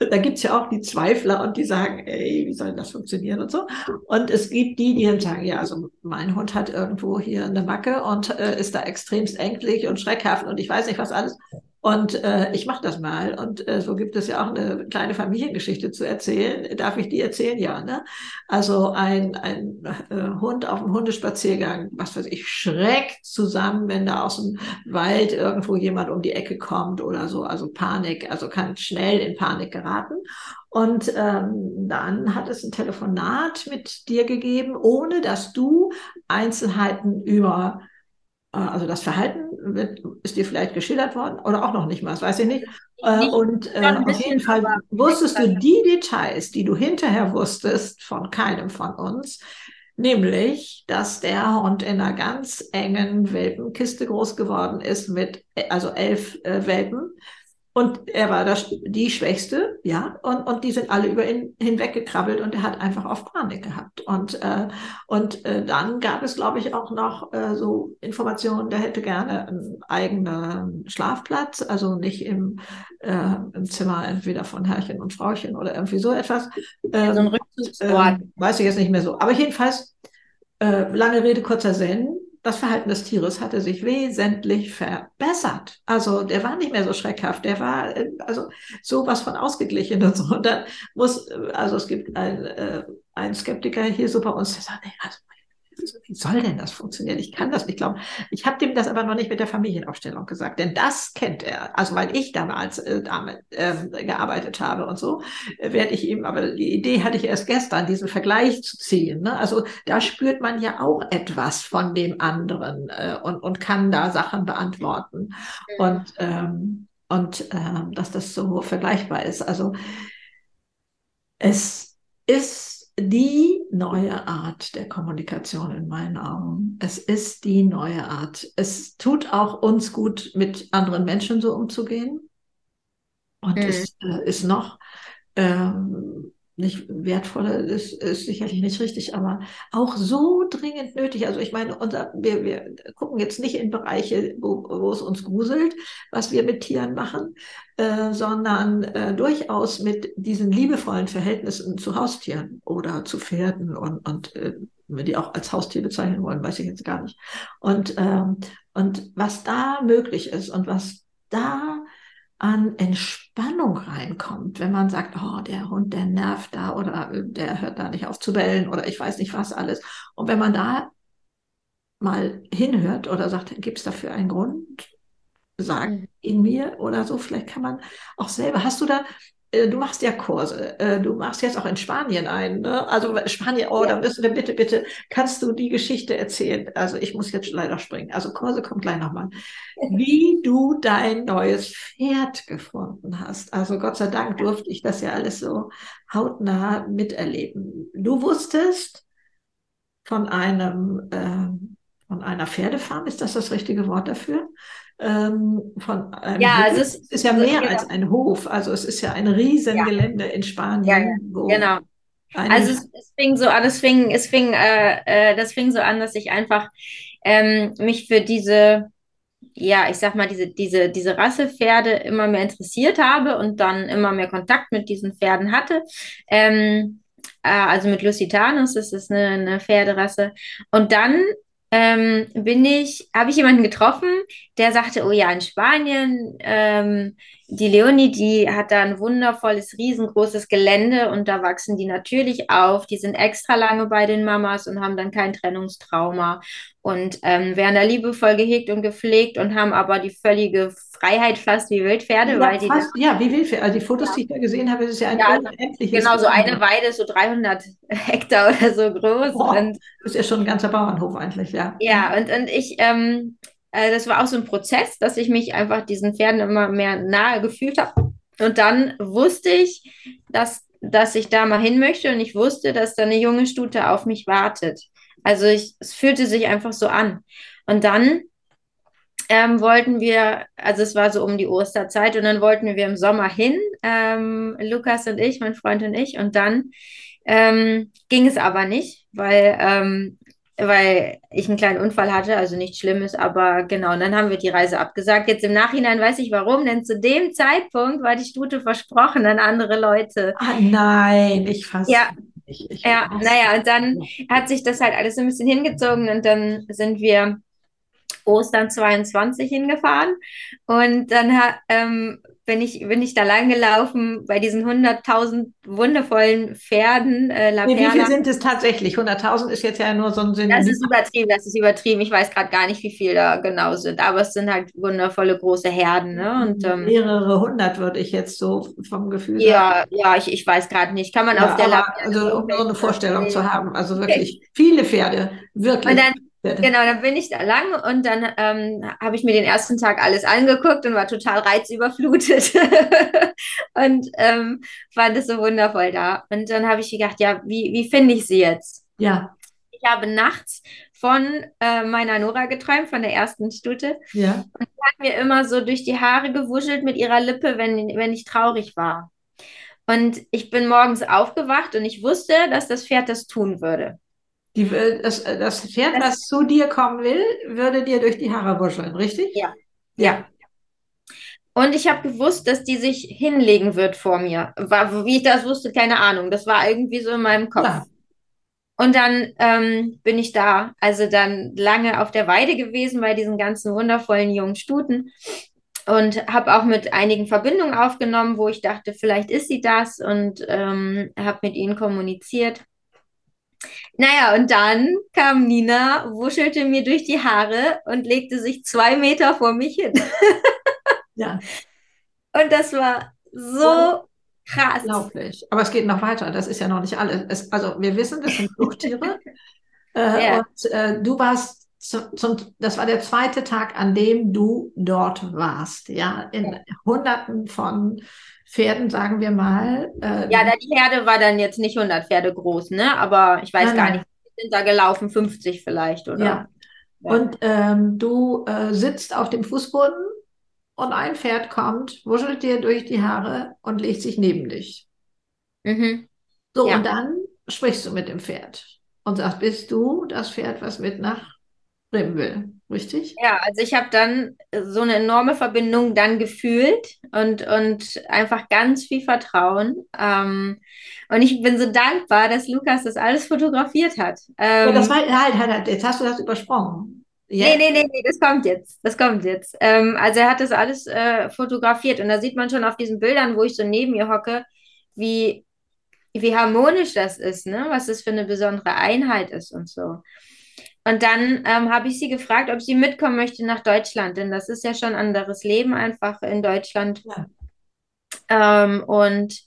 Da gibt es ja auch die Zweifler und die sagen, ey, wie soll das funktionieren und so. Und es gibt die, die dann sagen, ja, also mein Hund hat irgendwo hier eine Macke und äh, ist da extremst ängstlich und schreckhaft und ich weiß nicht was alles. Und äh, ich mache das mal. Und äh, so gibt es ja auch eine kleine Familiengeschichte zu erzählen. Darf ich die erzählen? Ja. Ne? Also ein, ein äh, Hund auf dem Hundespaziergang, was weiß ich, schreckt zusammen, wenn da aus dem Wald irgendwo jemand um die Ecke kommt oder so. Also Panik, also kann schnell in Panik geraten. Und ähm, dann hat es ein Telefonat mit dir gegeben, ohne dass du Einzelheiten über also das Verhalten wird, ist dir vielleicht geschildert worden oder auch noch nicht mal, das weiß ich nicht. Äh, und äh, auf jeden Fall wusstest du die Details, die du hinterher wusstest von keinem von uns, nämlich, dass der Hund in einer ganz engen Welpenkiste groß geworden ist mit also elf äh, Welpen und er war das, die Schwächste, ja, und, und die sind alle über ihn hinweggekrabbelt und er hat einfach auf Panik gehabt. Und, äh, und äh, dann gab es, glaube ich, auch noch äh, so Informationen, der hätte gerne einen eigenen Schlafplatz, also nicht im, äh, im Zimmer entweder von Herrchen und Frauchen oder irgendwie so etwas. Ähm, so ein Rückzugsort. Äh, weiß ich jetzt nicht mehr so. Aber jedenfalls, äh, lange Rede, kurzer Sinn das Verhalten des Tieres hatte sich wesentlich verbessert. Also der war nicht mehr so schreckhaft, der war äh, also sowas von ausgeglichen und so. Und dann muss, also es gibt ein, äh, einen Skeptiker hier so bei uns, der sagt, nee, also wie soll denn das funktionieren? Ich kann das nicht glauben. Ich habe dem das aber noch nicht mit der Familienaufstellung gesagt, denn das kennt er. Also weil ich damals äh, damit ähm, gearbeitet habe und so, äh, werde ich ihm, aber die Idee hatte ich erst gestern, diesen Vergleich zu ziehen. Ne? Also da spürt man ja auch etwas von dem anderen äh, und, und kann da Sachen beantworten. Und, ähm, und ähm, dass das so vergleichbar ist. Also es ist die neue Art der Kommunikation in meinen Augen. Es ist die neue Art. Es tut auch uns gut, mit anderen Menschen so umzugehen. Und mhm. es äh, ist noch ähm, nicht wertvoller ist, ist sicherlich nicht richtig, aber auch so dringend nötig. Also ich meine, unser, wir, wir gucken jetzt nicht in Bereiche, wo, wo es uns gruselt, was wir mit Tieren machen, äh, sondern äh, durchaus mit diesen liebevollen Verhältnissen zu Haustieren oder zu Pferden und, und äh, wir die auch als Haustier bezeichnen wollen, weiß ich jetzt gar nicht. Und, ähm, und was da möglich ist und was da an Entspannung reinkommt, wenn man sagt, oh, der Hund, der nervt da oder der hört da nicht auf zu bellen oder ich weiß nicht was alles. Und wenn man da mal hinhört oder sagt, gibt es dafür einen Grund, sagen mhm. in mir oder so, vielleicht kann man auch selber, hast du da äh, du machst ja Kurse, äh, du machst jetzt auch in Spanien ein, ne? Also Spanien, oh, ja. da müssen wir bitte, bitte, kannst du die Geschichte erzählen? Also ich muss jetzt leider springen. Also Kurse kommt gleich nochmal. Wie du dein neues Pferd gefunden hast. Also Gott sei Dank durfte ich das ja alles so hautnah miterleben. Du wusstest von einem, äh, von einer Pferdefarm, ist das das richtige Wort dafür? Ähm, von einem ja, Hof. also es ist ja mehr genau. als ein Hof. Also es ist ja ein Riesengelände ja. in Spanien. Ja, genau. Also es, es, fing so an, es fing, es fing, äh, äh, das fing so an, dass ich einfach ähm, mich für diese, ja, ich sag mal, diese, diese, diese Rassepferde immer mehr interessiert habe und dann immer mehr Kontakt mit diesen Pferden hatte. Ähm, äh, also mit Lusitanus, das ist eine, eine Pferderasse. Und dann ähm, bin ich, habe ich jemanden getroffen, der sagte, oh ja, in Spanien, ähm, die Leonie, die hat da ein wundervolles, riesengroßes Gelände und da wachsen die natürlich auf. Die sind extra lange bei den Mamas und haben dann kein Trennungstrauma und ähm, werden da liebevoll gehegt und gepflegt und haben aber die völlige Freiheit fast wie Wildpferde. Ja, weil die fast, ja wie Wildpferde. Also die Fotos, ja. die ich da gesehen habe, ist ja ein ja, unendliches. Genau, so eine Weide so 300 Hektar oder so groß. Boah, und, das ist ja schon ein ganzer Bauernhof eigentlich, ja. Ja, und, und ich, ähm, äh, das war auch so ein Prozess, dass ich mich einfach diesen Pferden immer mehr nahe gefühlt habe. Und dann wusste ich, dass, dass ich da mal hin möchte und ich wusste, dass da eine junge Stute auf mich wartet. Also ich, es fühlte sich einfach so an. Und dann ähm, wollten wir, also es war so um die Osterzeit und dann wollten wir im Sommer hin, ähm, Lukas und ich, mein Freund und ich. Und dann ähm, ging es aber nicht, weil, ähm, weil ich einen kleinen Unfall hatte, also nichts Schlimmes, aber genau, und dann haben wir die Reise abgesagt. Jetzt im Nachhinein weiß ich warum, denn zu dem Zeitpunkt war die Stute versprochen an andere Leute. Ah, nein, ich fasse. Ja, ich, ich ja, naja, und dann hat sich das halt alles so ein bisschen hingezogen und dann sind wir Ostern 22 hingefahren und dann ähm, bin ich, bin ich da lang gelaufen bei diesen 100.000 wundervollen Pferden. Äh, nee, wie viel sind es tatsächlich? 100.000 ist jetzt ja nur so ein Sinn. Das ist übertrieben, das ist übertrieben. Ich weiß gerade gar nicht, wie viel da genau sind, aber es sind halt wundervolle große Herden. Ne? Und, ähm, Mehrere hundert würde ich jetzt so vom Gefühl Ja, sagen. ja, ich, ich weiß gerade nicht. Kann man ja, auf der La Also um so eine Vorstellung zu haben. Also wirklich okay. viele Pferde, wirklich. Und dann Genau, dann bin ich da lang und dann ähm, habe ich mir den ersten Tag alles angeguckt und war total reizüberflutet und ähm, fand es so wundervoll da. Und dann habe ich gedacht, ja, wie, wie finde ich sie jetzt? Ja. Ich habe nachts von äh, meiner Nora geträumt, von der ersten Stute. Ja. Und die hat mir immer so durch die Haare gewuschelt mit ihrer Lippe, wenn, wenn ich traurig war. Und ich bin morgens aufgewacht und ich wusste, dass das Pferd das tun würde. Die, das, das Pferd, das, was zu dir kommen will, würde dir durch die Haare wuscheln, richtig? Ja. Ja. Und ich habe gewusst, dass die sich hinlegen wird vor mir. War, wie ich das wusste, keine Ahnung. Das war irgendwie so in meinem Kopf. Ja. Und dann ähm, bin ich da, also dann lange auf der Weide gewesen bei diesen ganzen wundervollen jungen Stuten und habe auch mit einigen Verbindungen aufgenommen, wo ich dachte, vielleicht ist sie das und ähm, habe mit ihnen kommuniziert. Naja, und dann kam Nina, wuschelte mir durch die Haare und legte sich zwei Meter vor mich hin. ja. Und das war so krass. Unglaublich. Aber es geht noch weiter. Das ist ja noch nicht alles. Es, also wir wissen, das sind Fluchttiere. äh, ja. Und äh, du warst zum, zum, das war der zweite Tag, an dem du dort warst. Ja, in. Hunderten von Pferden, sagen wir mal. Äh, ja, die Herde war dann jetzt nicht 100 Pferde groß, ne? Aber ich weiß nein, gar nicht, sind da gelaufen 50 vielleicht, oder? Ja. ja. Und ähm, du äh, sitzt auf dem Fußboden und ein Pferd kommt, wuschelt dir durch die Haare und legt sich neben dich. Mhm. So, ja. und dann sprichst du mit dem Pferd und sagst, bist du das Pferd, was mit nach Bremen will, richtig? Ja, also ich habe dann so eine enorme Verbindung dann gefühlt und, und einfach ganz viel Vertrauen. Ähm, und ich bin so dankbar, dass Lukas das alles fotografiert hat. Ähm, ja, das war, halt, halt, jetzt hast du das übersprungen. Yeah. Nee, nee, nee, nee, das kommt jetzt. Das kommt jetzt. Ähm, also er hat das alles äh, fotografiert und da sieht man schon auf diesen Bildern, wo ich so neben ihr hocke, wie, wie harmonisch das ist, ne? Was das für eine besondere Einheit ist und so. Und dann ähm, habe ich sie gefragt, ob sie mitkommen möchte nach Deutschland, denn das ist ja schon ein anderes Leben einfach in Deutschland. Ja. Ähm, und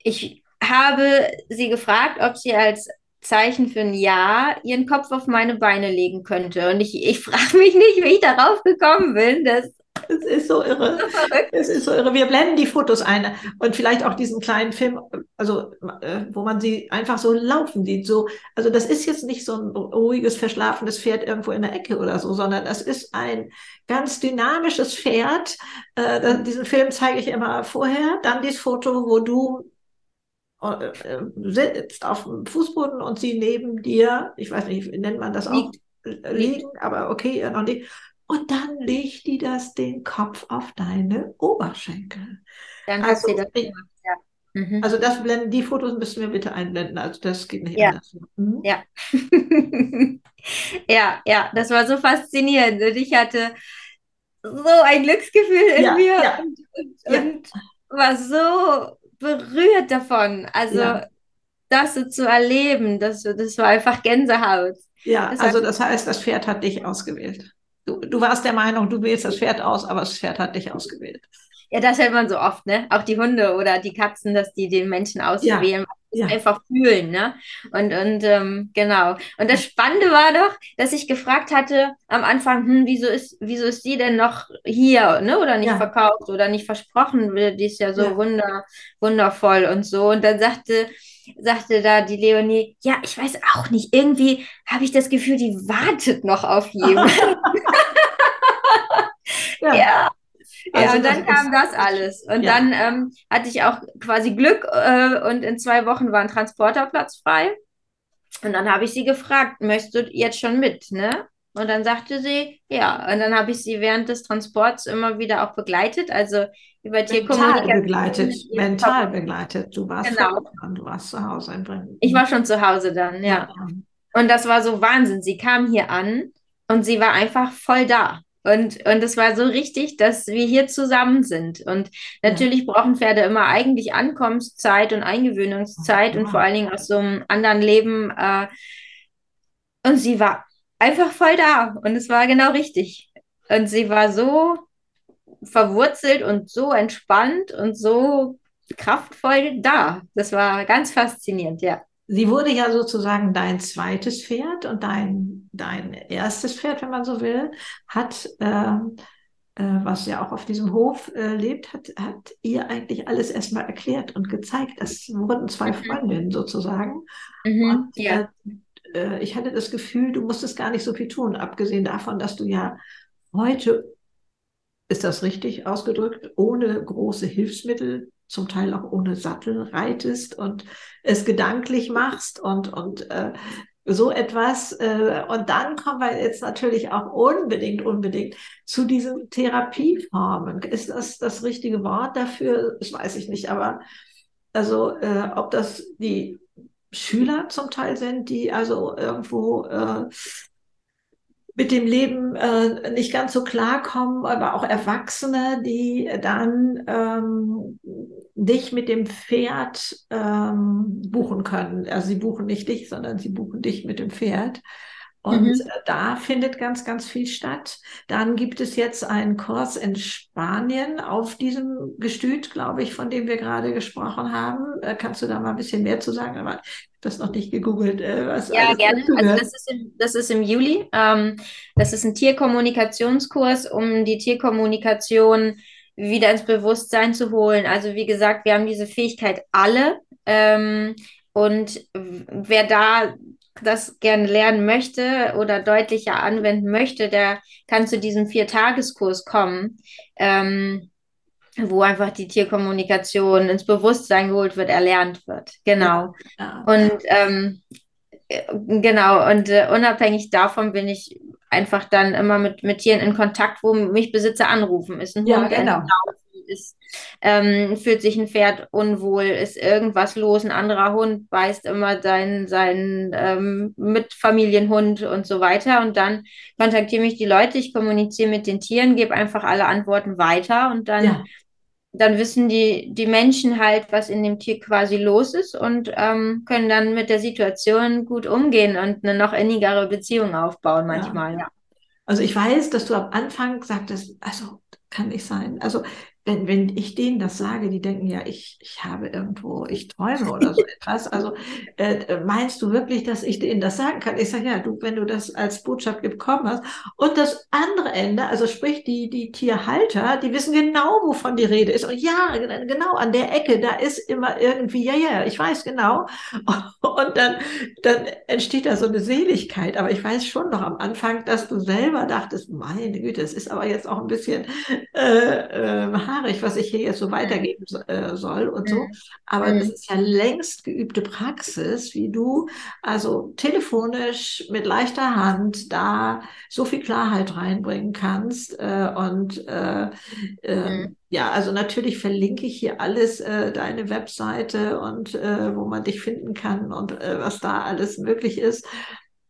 ich habe sie gefragt, ob sie als Zeichen für ein Ja ihren Kopf auf meine Beine legen könnte. Und ich, ich frage mich nicht, wie ich darauf gekommen bin. Das ist so irre. Es ist so irre. Wir blenden die Fotos ein und vielleicht auch diesen kleinen Film, also äh, wo man sie einfach so laufen sieht. So, also das ist jetzt nicht so ein ruhiges, verschlafenes Pferd irgendwo in der Ecke oder so, sondern das ist ein ganz dynamisches Pferd. Äh, diesen Film zeige ich immer vorher. Dann dieses Foto, wo du äh, äh, sitzt auf dem Fußboden und sie neben dir, ich weiß nicht, nennt man das auch, liegt, liegen, aber okay, noch nicht. Und dann legt die das den Kopf auf deine Oberschenkel. Dann also, hast du das gemacht, ja. Mhm. Also das blenden, die Fotos müssen wir bitte einblenden. Also das geht nicht ja. anders. Mhm. Ja. ja, ja, das war so faszinierend. Und ich hatte so ein Glücksgefühl in ja, mir ja. und, und, und war so berührt davon. Also das so zu erleben, das, das war einfach Gänsehaut. Ja, das also das heißt, das Pferd hat dich ausgewählt. Du, du warst der Meinung, du wählst das Pferd aus, aber das Pferd hat dich ausgewählt. Ja, das hört man so oft, ne? Auch die Hunde oder die Katzen, dass die den Menschen auswählen. Ja. Einfach fühlen, ne? Und, und ähm, genau. Und das Spannende war doch, dass ich gefragt hatte am Anfang, hm, wieso ist, wieso ist die denn noch hier, ne? Oder nicht ja. verkauft oder nicht versprochen? Die ist ja so ja. Wunder, wundervoll und so. Und dann sagte, sagte da die Leonie, ja, ich weiß auch nicht, irgendwie habe ich das Gefühl, die wartet noch auf jemanden. Ja. ja. Also und dann kam das alles. Und ja. dann ähm, hatte ich auch quasi Glück äh, und in zwei Wochen war ein Transporterplatz frei. Und dann habe ich sie gefragt, möchtest du jetzt schon mit, ne? Und dann sagte sie, ja. Und dann habe ich sie während des Transports immer wieder auch begleitet, also über Tierkommunikation. Mental begleitet, mental begleitet. Du warst genau. Dran, du warst zu Hause in Bremen. Ich war schon zu Hause dann, ja. ja. Und das war so Wahnsinn. Sie kam hier an und sie war einfach voll da. Und, und es war so richtig, dass wir hier zusammen sind. Und natürlich ja. brauchen Pferde immer eigentlich Ankommenszeit und Eingewöhnungszeit ja. und vor allen Dingen aus so einem anderen Leben. Äh, und sie war einfach voll da. Und es war genau richtig. Und sie war so verwurzelt und so entspannt und so kraftvoll da. Das war ganz faszinierend, ja. Sie wurde ja sozusagen dein zweites Pferd und dein, dein erstes Pferd, wenn man so will, hat, äh, äh, was ja auch auf diesem Hof äh, lebt, hat, hat ihr eigentlich alles erstmal erklärt und gezeigt. Das wurden zwei mhm. Freundinnen sozusagen. Mhm, und ja. Äh, äh, ich hatte das Gefühl, du musstest gar nicht so viel tun, abgesehen davon, dass du ja heute, ist das richtig ausgedrückt, ohne große Hilfsmittel zum Teil auch ohne Sattel reitest und es gedanklich machst und, und äh, so etwas. Äh, und dann kommen wir jetzt natürlich auch unbedingt, unbedingt zu diesen Therapieformen. Ist das das richtige Wort dafür? Das weiß ich nicht, aber also äh, ob das die Schüler zum Teil sind, die also irgendwo äh, mit dem Leben äh, nicht ganz so klarkommen, aber auch Erwachsene, die dann ähm, dich mit dem Pferd ähm, buchen können. Also sie buchen nicht dich, sondern sie buchen dich mit dem Pferd. Und mhm. da findet ganz, ganz viel statt. Dann gibt es jetzt einen Kurs in Spanien auf diesem Gestüt, glaube ich, von dem wir gerade gesprochen haben. Äh, kannst du da mal ein bisschen mehr zu sagen? Aber ich habe das noch nicht gegoogelt. Äh, ja, gerne. Also das ist, im, das ist im Juli. Ähm, das ist ein Tierkommunikationskurs, um die Tierkommunikation wieder ins Bewusstsein zu holen. Also wie gesagt, wir haben diese Fähigkeit alle. Ähm, und wer da das gerne lernen möchte oder deutlicher anwenden möchte, der kann zu diesem Viertageskurs kommen, ähm, wo einfach die Tierkommunikation ins Bewusstsein geholt wird, erlernt wird. Genau. Ja. Und ähm, genau, und äh, unabhängig davon bin ich einfach dann immer mit, mit Tieren in Kontakt, wo mich Besitzer anrufen. Ist ein ja, Hund genau ist, ähm, fühlt sich ein Pferd unwohl, ist irgendwas los, ein anderer Hund beißt immer seinen, seinen ähm, Mitfamilienhund und so weiter. Und dann kontaktieren mich die Leute, ich kommuniziere mit den Tieren, gebe einfach alle Antworten weiter und dann. Ja. Dann wissen die, die Menschen halt, was in dem Tier quasi los ist und ähm, können dann mit der Situation gut umgehen und eine noch innigere Beziehung aufbauen manchmal. Ja. ja. Also ich weiß, dass du am Anfang sagtest, also kann nicht sein. Also wenn, wenn ich denen das sage, die denken ja, ich, ich habe irgendwo, ich träume oder so etwas. Also äh, meinst du wirklich, dass ich denen das sagen kann? Ich sage, ja, du, wenn du das als Botschaft bekommen hast. Und das andere Ende, also sprich die, die Tierhalter, die wissen genau, wovon die Rede ist. Und ja, genau, an der Ecke, da ist immer irgendwie, ja, ja, ich weiß genau. Und dann, dann entsteht da so eine Seligkeit. Aber ich weiß schon noch am Anfang, dass du selber dachtest, meine Güte, es ist aber jetzt auch ein bisschen äh, äh, haarig, was ich hier jetzt so weitergeben äh, soll und so. Mhm. Aber mhm. das ist ja längst geübte Praxis, wie du also telefonisch mit leichter Hand da so viel Klarheit reinbringen kannst. Äh, und äh, äh, mhm. ja, also natürlich verlinke ich hier alles, äh, deine Webseite und äh, wo man dich finden kann und äh, was da alles möglich ist.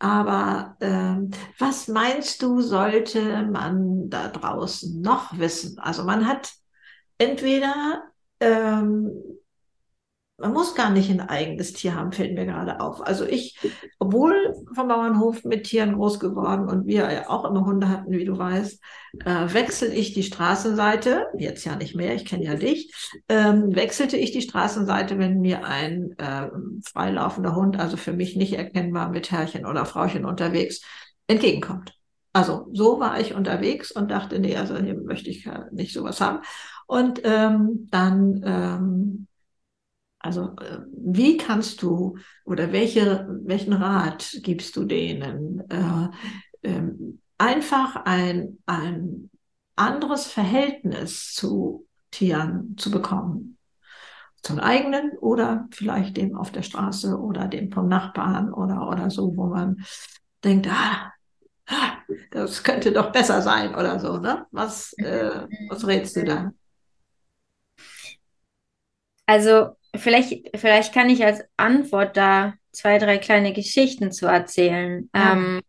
Aber ähm, was meinst du, sollte man da draußen noch wissen? Also man hat entweder ähm, man muss gar nicht ein eigenes Tier haben, fällt mir gerade auf. Also ich, obwohl vom Bauernhof mit Tieren groß geworden und wir ja auch immer Hunde hatten, wie du weißt, äh, wechsel ich die Straßenseite, jetzt ja nicht mehr, ich kenne ja dich, ähm, wechselte ich die Straßenseite, wenn mir ein äh, freilaufender Hund, also für mich nicht erkennbar mit Herrchen oder Frauchen unterwegs, entgegenkommt. Also so war ich unterwegs und dachte, nee, also hier möchte ich nicht sowas haben. Und ähm, dann, ähm, also äh, wie kannst du oder welche, welchen Rat gibst du denen? Äh, äh, einfach ein, ein anderes Verhältnis zu Tieren zu bekommen. Zum eigenen oder vielleicht dem auf der Straße oder dem vom Nachbarn oder, oder so, wo man denkt, ah, ah das könnte doch besser sein oder so, ne? Was, äh, was rätst du da? Also vielleicht, vielleicht kann ich als Antwort da zwei, drei kleine Geschichten zu erzählen, ja. ähm,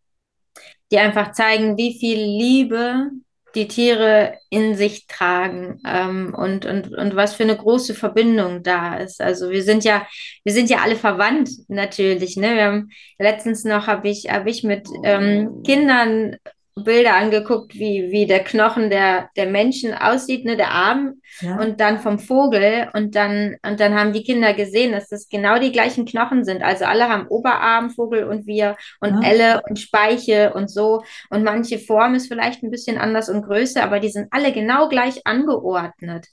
die einfach zeigen, wie viel Liebe die Tiere in sich tragen ähm, und, und, und was für eine große Verbindung da ist. Also wir sind ja, wir sind ja alle verwandt natürlich. Ne? Wir haben letztens noch habe ich, hab ich mit ähm, Kindern Bilder angeguckt, wie, wie der Knochen der, der Menschen aussieht, ne, der Arm ja. und dann vom Vogel. Und dann, und dann haben die Kinder gesehen, dass das genau die gleichen Knochen sind. Also alle haben Oberarm, Vogel und wir und ja. Elle und Speiche und so. Und manche Form ist vielleicht ein bisschen anders und größer, aber die sind alle genau gleich angeordnet.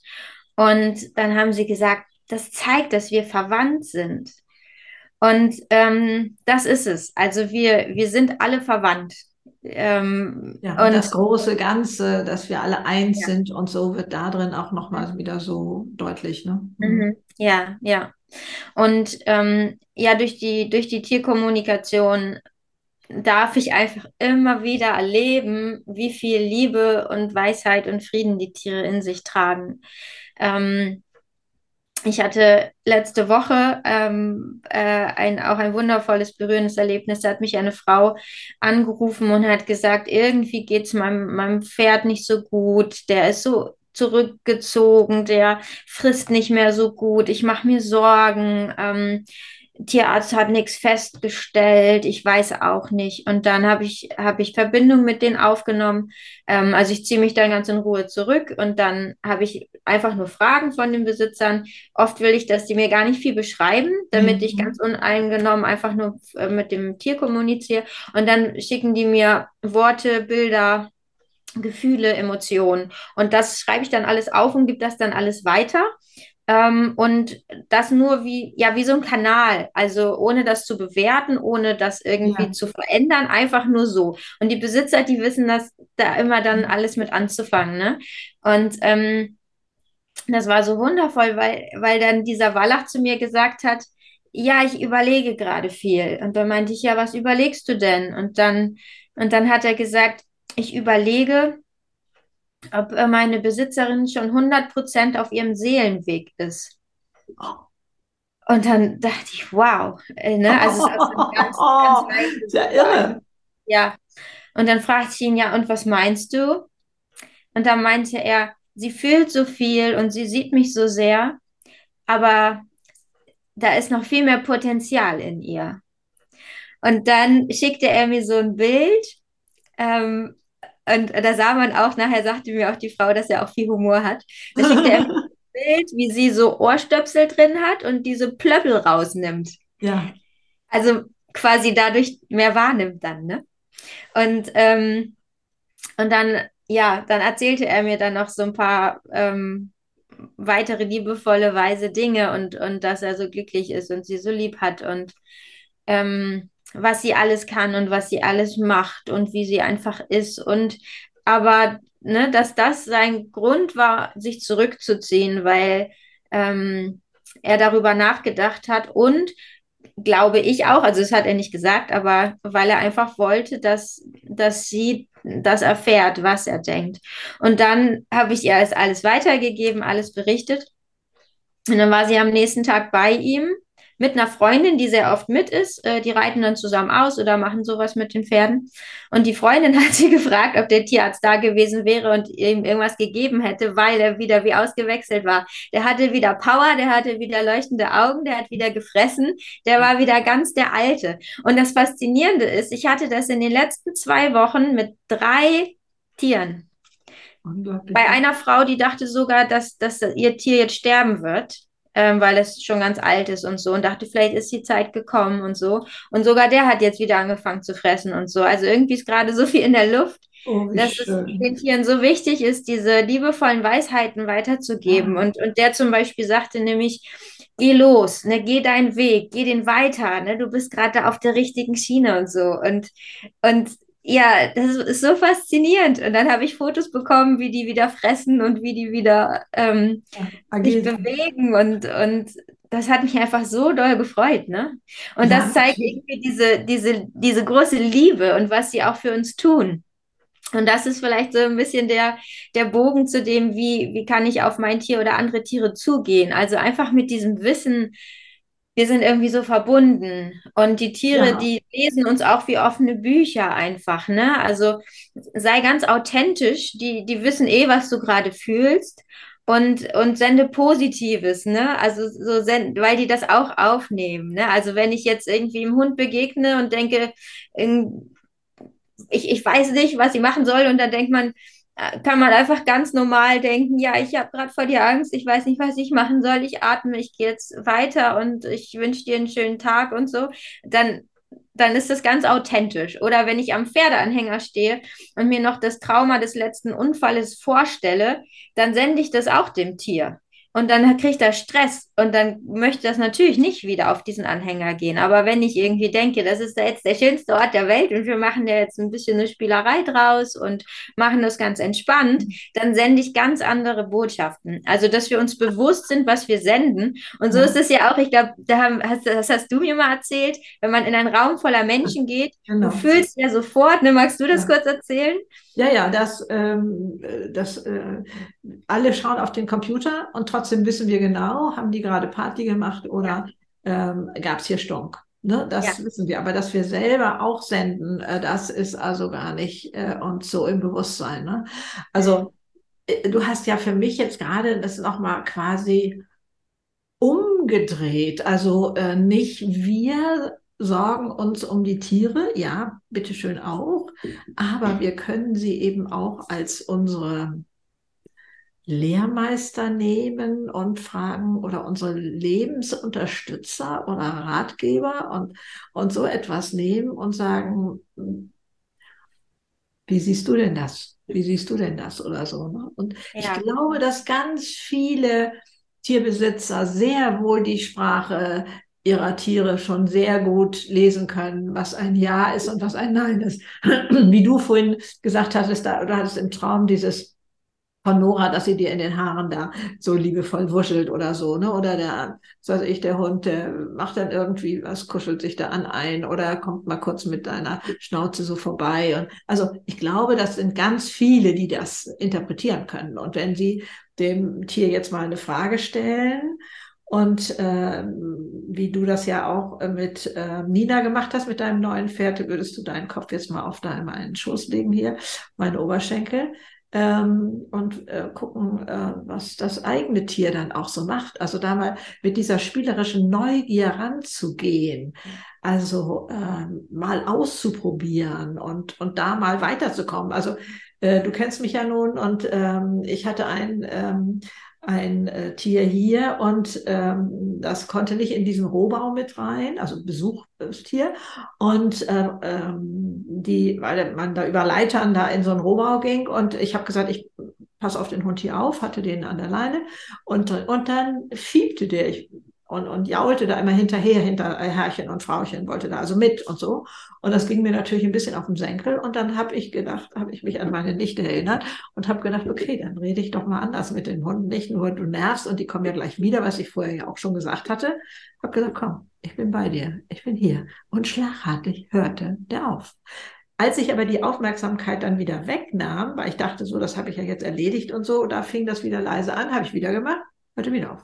Und dann haben sie gesagt, das zeigt, dass wir verwandt sind. Und ähm, das ist es. Also wir, wir sind alle verwandt. Ähm, ja, und, das große Ganze, dass wir alle eins ja. sind und so wird da drin auch nochmal wieder so deutlich. Ne? Mhm. mhm. Ja, ja. Und ähm, ja, durch die, durch die Tierkommunikation darf ich einfach immer wieder erleben, wie viel Liebe und Weisheit und Frieden die Tiere in sich tragen. Ähm, ich hatte letzte Woche ähm, äh, ein, auch ein wundervolles, berührendes Erlebnis. Da hat mich eine Frau angerufen und hat gesagt, irgendwie geht es meinem, meinem Pferd nicht so gut. Der ist so zurückgezogen, der frisst nicht mehr so gut. Ich mache mir Sorgen. Ähm, Tierarzt hat nichts festgestellt, ich weiß auch nicht. Und dann habe ich, hab ich Verbindung mit denen aufgenommen. Ähm, also ich ziehe mich dann ganz in Ruhe zurück und dann habe ich einfach nur Fragen von den Besitzern. Oft will ich, dass die mir gar nicht viel beschreiben, damit mhm. ich ganz uneingenommen einfach nur äh, mit dem Tier kommuniziere. Und dann schicken die mir Worte, Bilder, Gefühle, Emotionen. Und das schreibe ich dann alles auf und gebe das dann alles weiter. Ähm, und das nur wie, ja, wie so ein Kanal, also ohne das zu bewerten, ohne das irgendwie ja. zu verändern, einfach nur so. Und die Besitzer, die wissen das da immer dann mhm. alles mit anzufangen, ne? Und ähm, das war so wundervoll, weil, weil dann dieser Wallach zu mir gesagt hat, ja, ich überlege gerade viel. Und dann meinte ich, ja, was überlegst du denn? Und dann, und dann hat er gesagt, ich überlege, ob äh, meine Besitzerin schon 100% auf ihrem Seelenweg ist. Und dann dachte ich, wow, äh, ne? also es ist also ganz, ganz Sehr irre. Ja. Und dann fragte ich ihn, ja, und was meinst du? Und dann meinte er, sie fühlt so viel und sie sieht mich so sehr, aber da ist noch viel mehr Potenzial in ihr. Und dann schickte er mir so ein Bild ähm, und da sah man auch, nachher sagte mir auch die Frau, dass er auch viel Humor hat. Da schickte er ein Bild, wie sie so Ohrstöpsel drin hat und diese Plöppel rausnimmt. Ja. Also quasi dadurch mehr wahrnimmt dann, ne? Und, ähm, und dann, ja, dann erzählte er mir dann noch so ein paar ähm, weitere liebevolle, weise Dinge und, und dass er so glücklich ist und sie so lieb hat und ähm, was sie alles kann und was sie alles macht und wie sie einfach ist. Und aber, ne, dass das sein Grund war, sich zurückzuziehen, weil ähm, er darüber nachgedacht hat und glaube ich auch, also das hat er nicht gesagt, aber weil er einfach wollte, dass, dass sie das erfährt, was er denkt. Und dann habe ich ihr alles weitergegeben, alles berichtet. Und dann war sie am nächsten Tag bei ihm mit einer Freundin, die sehr oft mit ist. Äh, die reiten dann zusammen aus oder machen sowas mit den Pferden. Und die Freundin hat sie gefragt, ob der Tierarzt da gewesen wäre und ihm irgendwas gegeben hätte, weil er wieder wie ausgewechselt war. Der hatte wieder Power, der hatte wieder leuchtende Augen, der hat wieder gefressen, der war wieder ganz der Alte. Und das Faszinierende ist, ich hatte das in den letzten zwei Wochen mit drei Tieren. Bei einer Frau, die dachte sogar, dass, dass ihr Tier jetzt sterben wird ähm, weil es schon ganz alt ist und so und dachte, vielleicht ist die Zeit gekommen und so. Und sogar der hat jetzt wieder angefangen zu fressen und so. Also irgendwie ist gerade so viel in der Luft, oh, dass schön. es den Tieren so wichtig ist, diese liebevollen Weisheiten weiterzugeben. Ah. Und, und der zum Beispiel sagte nämlich, geh los, ne, geh deinen Weg, geh den weiter, ne, du bist gerade auf der richtigen Schiene und so. Und, und ja, das ist so faszinierend. Und dann habe ich Fotos bekommen, wie die wieder fressen und wie die wieder ähm, ja, sich bewegen. Und, und das hat mich einfach so doll gefreut. Ne? Und ja, das zeigt irgendwie diese, diese, diese große Liebe und was sie auch für uns tun. Und das ist vielleicht so ein bisschen der, der Bogen zu dem, wie, wie kann ich auf mein Tier oder andere Tiere zugehen. Also einfach mit diesem Wissen, wir sind irgendwie so verbunden. Und die Tiere, ja. die lesen uns auch wie offene Bücher einfach, ne? Also sei ganz authentisch, die, die wissen eh, was du gerade fühlst. Und, und sende Positives, ne? Also so send, weil die das auch aufnehmen, ne? Also wenn ich jetzt irgendwie im Hund begegne und denke, ich, ich weiß nicht, was ich machen soll, und dann denkt man, kann man einfach ganz normal denken, ja, ich habe gerade vor dir Angst, ich weiß nicht, was ich machen soll, ich atme, ich gehe jetzt weiter und ich wünsche dir einen schönen Tag und so, dann, dann ist das ganz authentisch. Oder wenn ich am Pferdeanhänger stehe und mir noch das Trauma des letzten Unfalles vorstelle, dann sende ich das auch dem Tier. Und dann kriegt er Stress und dann möchte das natürlich nicht wieder auf diesen Anhänger gehen. Aber wenn ich irgendwie denke, das ist jetzt der schönste Ort der Welt und wir machen ja jetzt ein bisschen eine Spielerei draus und machen das ganz entspannt, dann sende ich ganz andere Botschaften. Also, dass wir uns bewusst sind, was wir senden. Und so ja. ist es ja auch, ich glaube, da das hast du mir mal erzählt, wenn man in einen Raum voller Menschen geht, genau. du fühlst ja sofort, ne, magst du das ja. kurz erzählen? Ja, ja, das, ähm, das äh, alle schauen auf den Computer und trotzdem wissen wir genau, haben die gerade Party gemacht oder ähm, gab es hier Stunk. Ne, das ja. wissen wir, aber dass wir selber auch senden, äh, das ist also gar nicht äh, uns so im Bewusstsein. Ne? Also äh, du hast ja für mich jetzt gerade das nochmal quasi umgedreht. Also äh, nicht wir sorgen uns um die Tiere, ja, bitteschön auch, aber wir können sie eben auch als unsere Lehrmeister nehmen und fragen oder unsere Lebensunterstützer oder Ratgeber und, und so etwas nehmen und sagen, wie siehst du denn das? Wie siehst du denn das oder so? Ne? Und ja. ich glaube, dass ganz viele Tierbesitzer sehr wohl die Sprache ihrer Tiere schon sehr gut lesen können, was ein Ja ist und was ein Nein ist. Wie du vorhin gesagt hattest, da, du hattest im Traum dieses von Nora, dass sie dir in den Haaren da so liebevoll wuschelt oder so, ne? Oder der, weiß ich, der Hund, der macht dann irgendwie was, kuschelt sich da an ein oder kommt mal kurz mit deiner Schnauze so vorbei. Und also ich glaube, das sind ganz viele, die das interpretieren können. Und wenn sie dem Tier jetzt mal eine Frage stellen und äh, wie du das ja auch mit äh, Nina gemacht hast, mit deinem neuen Pferd, würdest du deinen Kopf jetzt mal auf deinen einen Schoß legen hier, meine Oberschenkel ähm, und äh, gucken, äh, was das eigene Tier dann auch so macht. Also da mal mit dieser spielerischen Neugier ranzugehen, also äh, mal auszuprobieren und, und da mal weiterzukommen. Also äh, du kennst mich ja nun und ähm, ich hatte ein ähm, ein äh, Tier hier und ähm, das konnte nicht in diesen Rohbau mit rein, also Besuchstier. Und ähm, ähm, die, weil man da über Leitern da in so einen Rohbau ging und ich habe gesagt, ich pass auf den Hund hier auf, hatte den an der Leine und, und dann fiebte der. Ich und, und jaulte da immer hinterher, hinter Herrchen und Frauchen, wollte da also mit und so. Und das ging mir natürlich ein bisschen auf den Senkel. Und dann habe ich gedacht, habe ich mich an meine Nichte erinnert und habe gedacht, okay, dann rede ich doch mal anders mit den Hunden. Nicht nur du nervst und die kommen ja gleich wieder, was ich vorher ja auch schon gesagt hatte. Habe gesagt, komm, ich bin bei dir, ich bin hier. Und schlagartig hörte der auf. Als ich aber die Aufmerksamkeit dann wieder wegnahm, weil ich dachte, so, das habe ich ja jetzt erledigt und so, da fing das wieder leise an, habe ich wieder gemacht, hörte wieder auf.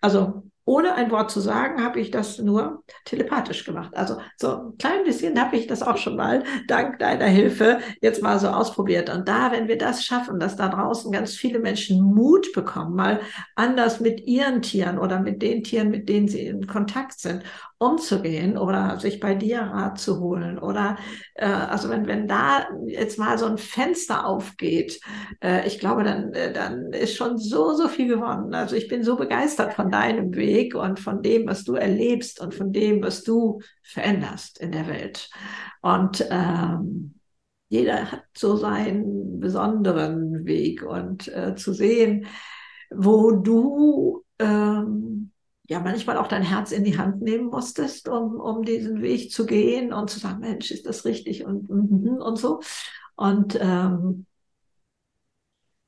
Also ohne ein Wort zu sagen, habe ich das nur telepathisch gemacht. Also so ein klein bisschen habe ich das auch schon mal dank deiner Hilfe jetzt mal so ausprobiert. Und da, wenn wir das schaffen, dass da draußen ganz viele Menschen Mut bekommen, mal anders mit ihren Tieren oder mit den Tieren, mit denen sie in Kontakt sind, umzugehen oder sich bei dir Rat zu holen oder äh, also wenn, wenn da jetzt mal so ein Fenster aufgeht, äh, ich glaube, dann, äh, dann ist schon so, so viel gewonnen. Also ich bin so begeistert von deinem Weg und von dem, was du erlebst und von dem, was du veränderst in der Welt. Und ähm, jeder hat so seinen besonderen Weg und äh, zu sehen, wo du ähm, ja manchmal auch dein Herz in die Hand nehmen musstest, um, um diesen Weg zu gehen und zu sagen, Mensch, ist das richtig und, und, und so. Und ähm,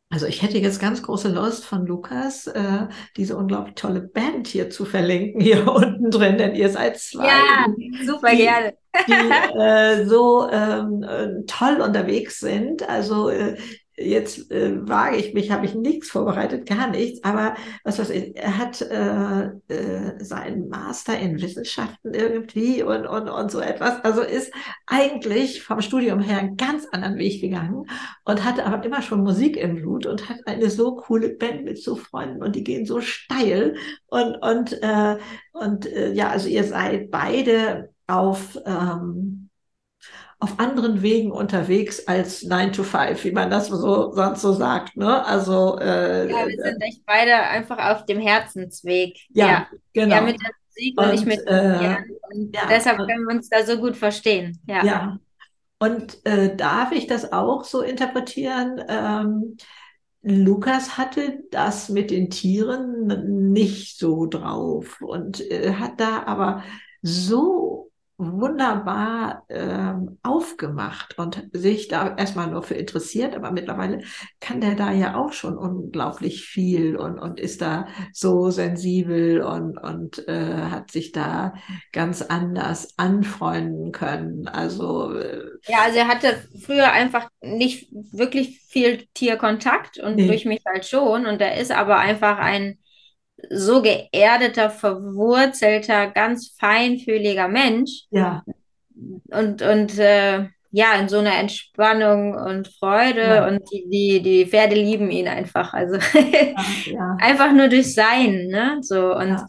also ich hätte jetzt ganz große Lust von Lukas, äh, diese unglaublich tolle Band hier zu verlinken, hier unten drin, denn ihr seid zwei. Ja, super die, gerne. die äh, so ähm, äh, toll unterwegs sind. Also äh, Jetzt äh, wage ich mich, habe ich nichts vorbereitet, gar nichts, aber was weiß ich, er hat äh, äh, seinen Master in Wissenschaften irgendwie und, und, und so etwas. Also ist eigentlich vom Studium her einen ganz anderen Weg gegangen und hatte aber immer schon Musik im Blut und hat eine so coole Band mit so Freunden und die gehen so steil und, und, äh, und äh, ja, also ihr seid beide auf ähm, auf anderen Wegen unterwegs als 9 to 5, wie man das so sonst so sagt. Ne? Also äh, ja, wir sind echt beide einfach auf dem Herzensweg. Ja, ja. genau. Ja, mit der Musik und, und nicht mit äh, und ja, deshalb können wir uns da so gut verstehen. Ja. ja. Und äh, darf ich das auch so interpretieren? Ähm, Lukas hatte das mit den Tieren nicht so drauf und äh, hat da aber so wunderbar ähm, aufgemacht und sich da erstmal nur für interessiert, aber mittlerweile kann der da ja auch schon unglaublich viel und, und ist da so sensibel und, und äh, hat sich da ganz anders anfreunden können. Also äh, ja, also er hatte früher einfach nicht wirklich viel Tierkontakt und nee. durch mich halt schon und er ist aber einfach ein so geerdeter, verwurzelter, ganz feinfühliger Mensch. Ja. Und, und äh, ja, in so einer Entspannung und Freude ja. und die, die, die Pferde lieben ihn einfach. Also ja, einfach nur durch Sein, ne? So und,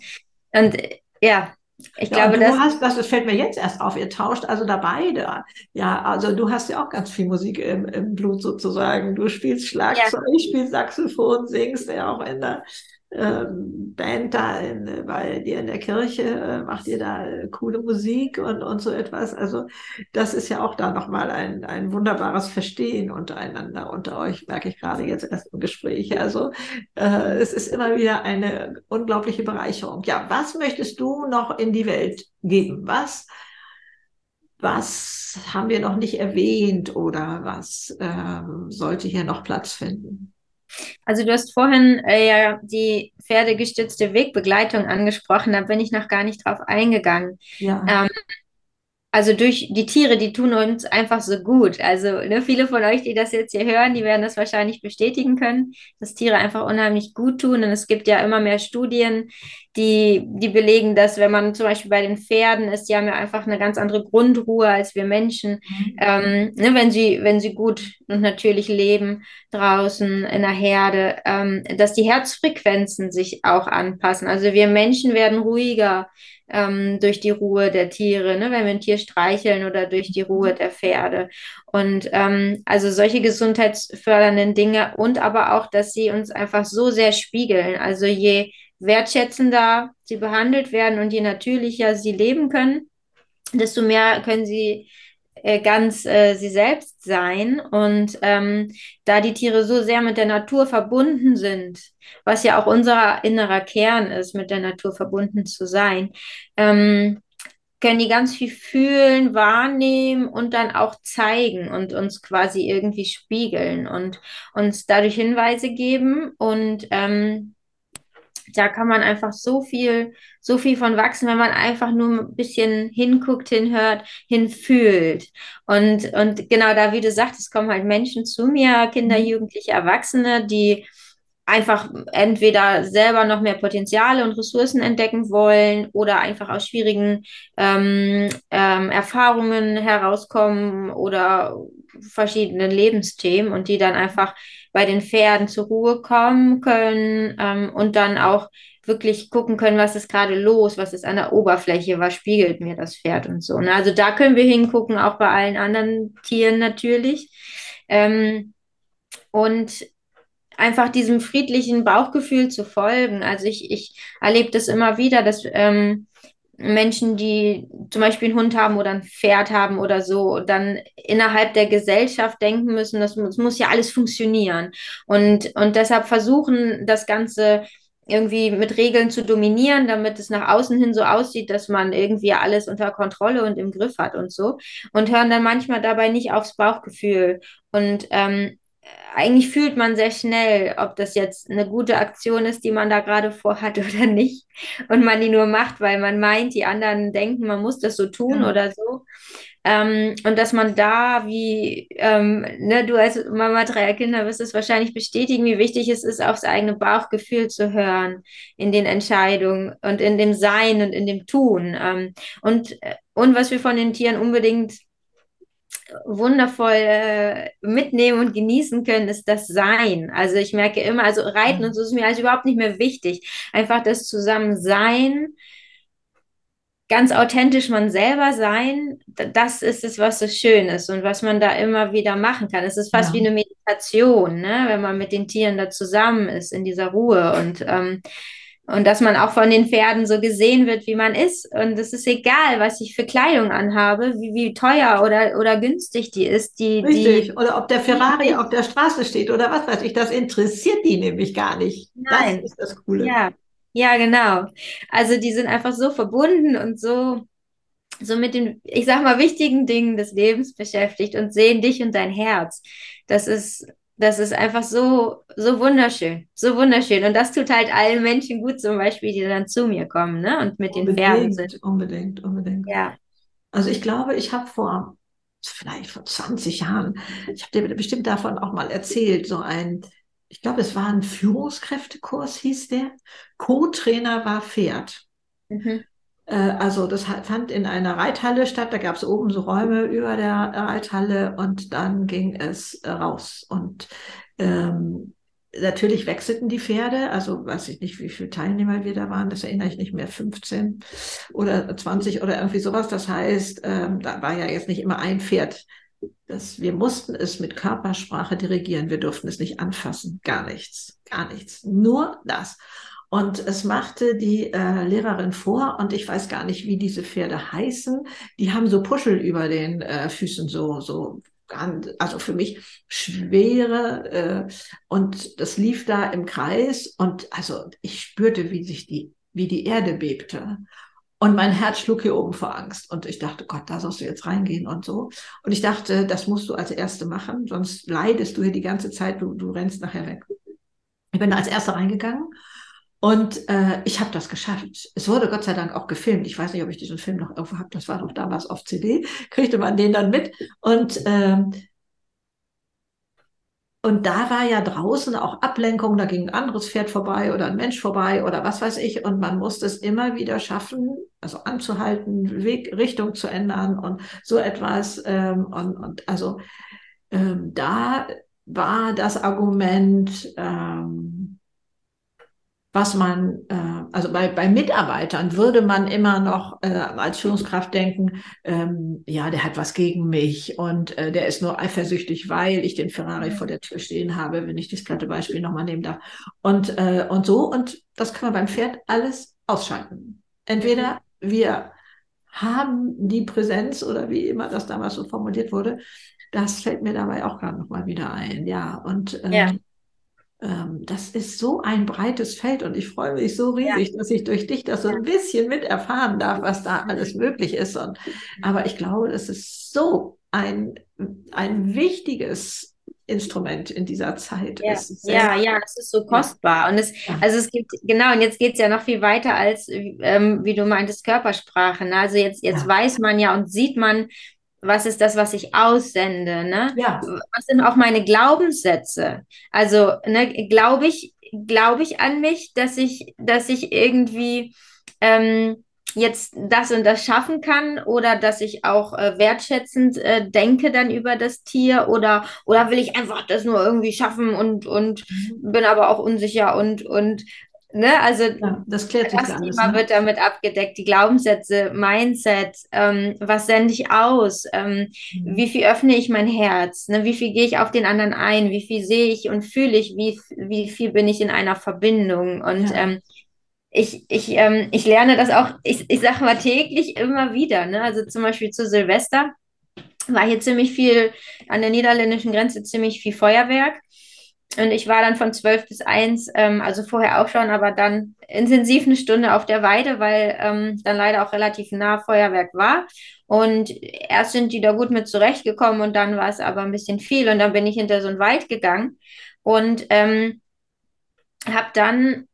und ja, ich ja, glaube, du das, hast, das fällt mir jetzt erst auf, ihr tauscht also da beide. Ja, also du hast ja auch ganz viel Musik im, im Blut sozusagen. Du spielst Schlagzeug, ja. spielst Saxophon, singst ja auch in der ähm, Band da in, bei dir in der Kirche, äh, macht ihr da äh, coole Musik und, und so etwas. Also das ist ja auch da nochmal ein, ein wunderbares Verstehen untereinander unter euch, merke ich gerade jetzt erst im Gespräch. Also äh, es ist immer wieder eine unglaubliche Bereicherung. Ja, was möchtest du noch in die Welt geben? Was was haben wir noch nicht erwähnt oder was ähm, sollte hier noch Platz finden? Also du hast vorhin äh, ja die pferdegestützte Wegbegleitung angesprochen, da bin ich noch gar nicht drauf eingegangen. Ja. Ähm, also durch die Tiere, die tun uns einfach so gut. Also ne, viele von euch, die das jetzt hier hören, die werden das wahrscheinlich bestätigen können, dass Tiere einfach unheimlich gut tun. Und es gibt ja immer mehr Studien, die, die belegen, dass wenn man zum Beispiel bei den Pferden ist, die haben ja einfach eine ganz andere Grundruhe als wir Menschen. Mhm. Ähm, ne, wenn sie, wenn sie gut und natürlich leben draußen in der Herde, ähm, dass die Herzfrequenzen sich auch anpassen. Also wir Menschen werden ruhiger ähm, durch die Ruhe der Tiere, ne? wenn wir ein Tier streicheln oder durch die Ruhe der Pferde. Und ähm, also solche gesundheitsfördernden Dinge und aber auch, dass sie uns einfach so sehr spiegeln. Also je wertschätzender sie behandelt werden und je natürlicher sie leben können, desto mehr können sie äh, ganz äh, sie selbst sein. Und ähm, da die Tiere so sehr mit der Natur verbunden sind, was ja auch unser innerer Kern ist, mit der Natur verbunden zu sein, ähm, können die ganz viel fühlen, wahrnehmen und dann auch zeigen und uns quasi irgendwie spiegeln und uns dadurch Hinweise geben und ähm, da kann man einfach so viel, so viel von wachsen, wenn man einfach nur ein bisschen hinguckt, hinhört, hinfühlt. Und, und genau da, wie du sagst, es kommen halt Menschen zu mir, Kinder, mhm. Jugendliche, Erwachsene, die einfach entweder selber noch mehr Potenziale und Ressourcen entdecken wollen oder einfach aus schwierigen ähm, ähm, Erfahrungen herauskommen oder verschiedenen Lebensthemen und die dann einfach bei den Pferden zur Ruhe kommen können ähm, und dann auch wirklich gucken können, was ist gerade los, was ist an der Oberfläche, was spiegelt mir das Pferd und so. Ne? Also da können wir hingucken, auch bei allen anderen Tieren natürlich. Ähm, und einfach diesem friedlichen Bauchgefühl zu folgen. Also ich, ich erlebe das immer wieder, dass ähm, Menschen, die zum Beispiel einen Hund haben oder ein Pferd haben oder so, dann innerhalb der Gesellschaft denken müssen, das, das muss ja alles funktionieren. Und, und deshalb versuchen, das Ganze irgendwie mit Regeln zu dominieren, damit es nach außen hin so aussieht, dass man irgendwie alles unter Kontrolle und im Griff hat und so. Und hören dann manchmal dabei nicht aufs Bauchgefühl. Und ähm, eigentlich fühlt man sehr schnell, ob das jetzt eine gute Aktion ist, die man da gerade vorhat oder nicht. Und man die nur macht, weil man meint, die anderen denken, man muss das so tun ja. oder so. Ähm, und dass man da, wie ähm, ne, du als Mama dreier Kinder wirst es wahrscheinlich bestätigen, wie wichtig es ist, aufs eigene Bauchgefühl zu hören in den Entscheidungen und in dem Sein und in dem Tun. Ähm, und, äh, und was wir von den Tieren unbedingt wundervoll äh, mitnehmen und genießen können, ist das Sein. Also ich merke immer, also Reiten und so ist mir also überhaupt nicht mehr wichtig. Einfach das Zusammensein, ganz authentisch man selber sein, das ist es, was so schön ist und was man da immer wieder machen kann. Es ist fast ja. wie eine Meditation, ne? wenn man mit den Tieren da zusammen ist, in dieser Ruhe und ähm, und dass man auch von den Pferden so gesehen wird, wie man ist. Und es ist egal, was ich für Kleidung anhabe, wie, wie teuer oder, oder günstig die ist. Die, Richtig. Die, oder ob der Ferrari auf der Straße steht oder was weiß ich. Das interessiert die nämlich gar nicht. Nein. Das ist das Coole. Ja. Ja, genau. Also die sind einfach so verbunden und so, so mit den, ich sag mal, wichtigen Dingen des Lebens beschäftigt und sehen dich und dein Herz. Das ist das ist einfach so, so wunderschön, so wunderschön. Und das tut halt allen Menschen gut, zum Beispiel, die dann zu mir kommen, ne? Und mit unbedingt, den Pferden sind. Unbedingt, unbedingt. Ja. Also ich glaube, ich habe vor, vielleicht vor 20 Jahren, ich habe dir bestimmt davon auch mal erzählt, so ein ich glaube, es war ein Führungskräftekurs, hieß der. Co-Trainer war Pferd. Mhm. Äh, also das fand in einer Reithalle statt. Da gab es oben so Räume über der Reithalle und dann ging es äh, raus. Und ähm, natürlich wechselten die Pferde. Also weiß ich nicht, wie viele Teilnehmer wir da waren. Das erinnere ich nicht mehr. 15 oder 20 oder irgendwie sowas. Das heißt, ähm, da war ja jetzt nicht immer ein Pferd. Das, wir mussten es mit Körpersprache dirigieren. Wir durften es nicht anfassen. Gar nichts. Gar nichts. Nur das. Und es machte die äh, Lehrerin vor, und ich weiß gar nicht, wie diese Pferde heißen. Die haben so Puschel über den äh, Füßen, so, so, also für mich schwere, äh, und das lief da im Kreis, und also ich spürte, wie sich die, wie die Erde bebte. Und mein Herz schlug hier oben vor Angst. Und ich dachte, Gott, da sollst du jetzt reingehen und so. Und ich dachte, das musst du als Erste machen, sonst leidest du hier die ganze Zeit, du, du rennst nachher weg. Ich bin als Erste reingegangen und äh, ich habe das geschafft. Es wurde Gott sei Dank auch gefilmt. Ich weiß nicht, ob ich diesen Film noch irgendwo habe. Das war doch damals auf CD. Kriegte man den dann mit. Und ähm, und da war ja draußen auch Ablenkung, da ging ein anderes Pferd vorbei oder ein Mensch vorbei oder was weiß ich. Und man musste es immer wieder schaffen, also anzuhalten, Weg, Richtung zu ändern und so etwas. Ähm, und, und also ähm, da war das Argument, ähm, was man, äh, also bei, bei Mitarbeitern würde man immer noch äh, als Führungskraft denken, ähm, ja, der hat was gegen mich und äh, der ist nur eifersüchtig, weil ich den Ferrari vor der Tür stehen habe, wenn ich das platte Beispiel nochmal nehmen darf. Und, äh, und so, und das kann man beim Pferd alles ausschalten. Entweder wir haben die Präsenz oder wie immer das damals so formuliert wurde, das fällt mir dabei auch gerade nochmal wieder ein, ja. Und ähm, ja das ist so ein breites Feld und ich freue mich so riesig, ja. dass ich durch dich das so ein bisschen mit erfahren darf, was da alles möglich ist. Und, aber ich glaube, das ist so ein, ein wichtiges Instrument in dieser Zeit. Ja, ja, ja, es ist so kostbar. Und es, also es gibt, genau, und jetzt geht es ja noch viel weiter als, ähm, wie du meintest, Körpersprache. Ne? Also jetzt, jetzt ja. weiß man ja und sieht man, was ist das, was ich aussende? Ne? Ja. Was sind auch meine Glaubenssätze? Also, ne, glaube ich, glaube ich an mich, dass ich, dass ich irgendwie ähm, jetzt das und das schaffen kann oder dass ich auch äh, wertschätzend äh, denke dann über das Tier oder oder will ich einfach das nur irgendwie schaffen und und mhm. bin aber auch unsicher und und Ne? Also ja, das, klärt sich das alles, Thema ne? wird damit abgedeckt, die Glaubenssätze, Mindset, ähm, was sende ich aus, ähm, mhm. wie viel öffne ich mein Herz, ne? wie viel gehe ich auf den anderen ein, wie viel sehe ich und fühle ich, wie, wie viel bin ich in einer Verbindung und ja. ähm, ich, ich, ähm, ich lerne das auch, ich, ich sage mal täglich immer wieder, ne? also zum Beispiel zu Silvester war hier ziemlich viel an der niederländischen Grenze, ziemlich viel Feuerwerk. Und ich war dann von zwölf bis eins, ähm, also vorher auch schon, aber dann intensiv eine Stunde auf der Weide, weil ähm, dann leider auch relativ nah Feuerwerk war. Und erst sind die da gut mit zurechtgekommen und dann war es aber ein bisschen viel und dann bin ich hinter so einen Wald gegangen und ähm, habe dann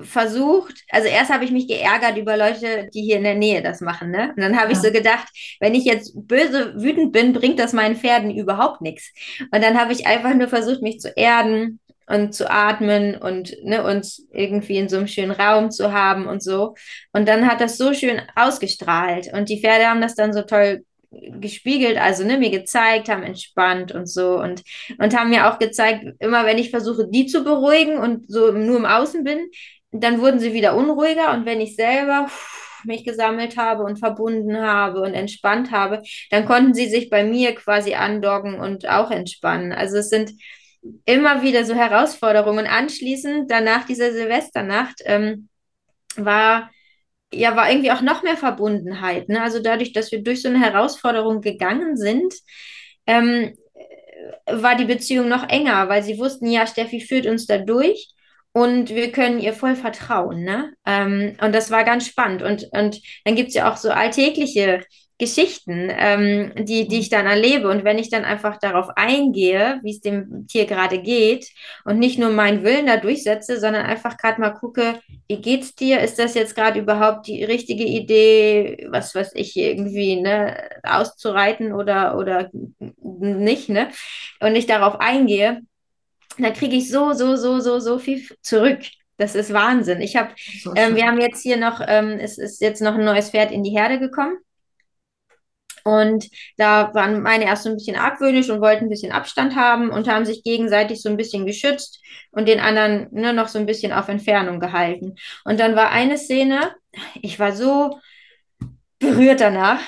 versucht, also erst habe ich mich geärgert über Leute, die hier in der Nähe das machen, ne? Und dann habe ja. ich so gedacht, wenn ich jetzt böse wütend bin, bringt das meinen Pferden überhaupt nichts. Und dann habe ich einfach nur versucht, mich zu erden und zu atmen und ne, uns irgendwie in so einem schönen Raum zu haben und so. Und dann hat das so schön ausgestrahlt und die Pferde haben das dann so toll gespiegelt, also ne, mir gezeigt, haben entspannt und so und, und haben mir auch gezeigt, immer wenn ich versuche, die zu beruhigen und so nur im Außen bin, dann wurden sie wieder unruhiger und wenn ich selber mich gesammelt habe und verbunden habe und entspannt habe, dann konnten sie sich bei mir quasi andocken und auch entspannen. Also es sind immer wieder so Herausforderungen. Anschließend, danach dieser Silvesternacht, ähm, war ja war irgendwie auch noch mehr Verbundenheit. Ne? Also dadurch, dass wir durch so eine Herausforderung gegangen sind, ähm, war die Beziehung noch enger, weil sie wussten, ja, Steffi führt uns da durch und wir können ihr voll vertrauen. Ne? Ähm, und das war ganz spannend. Und, und dann gibt es ja auch so alltägliche Geschichten, ähm, die, die ich dann erlebe. Und wenn ich dann einfach darauf eingehe, wie es dem Tier gerade geht und nicht nur meinen Willen da durchsetze, sondern einfach gerade mal gucke, wie geht's dir? Ist das jetzt gerade überhaupt die richtige Idee, was weiß ich, irgendwie, ne, auszureiten oder, oder nicht, ne? Und ich darauf eingehe, da kriege ich so, so, so, so, so viel zurück. Das ist Wahnsinn. Ich habe, so ähm, wir haben jetzt hier noch, ähm, es ist jetzt noch ein neues Pferd in die Herde gekommen. Und da waren meine erst so ein bisschen argwöhnisch und wollten ein bisschen Abstand haben und haben sich gegenseitig so ein bisschen geschützt und den anderen ne, noch so ein bisschen auf Entfernung gehalten. Und dann war eine Szene, ich war so berührt danach.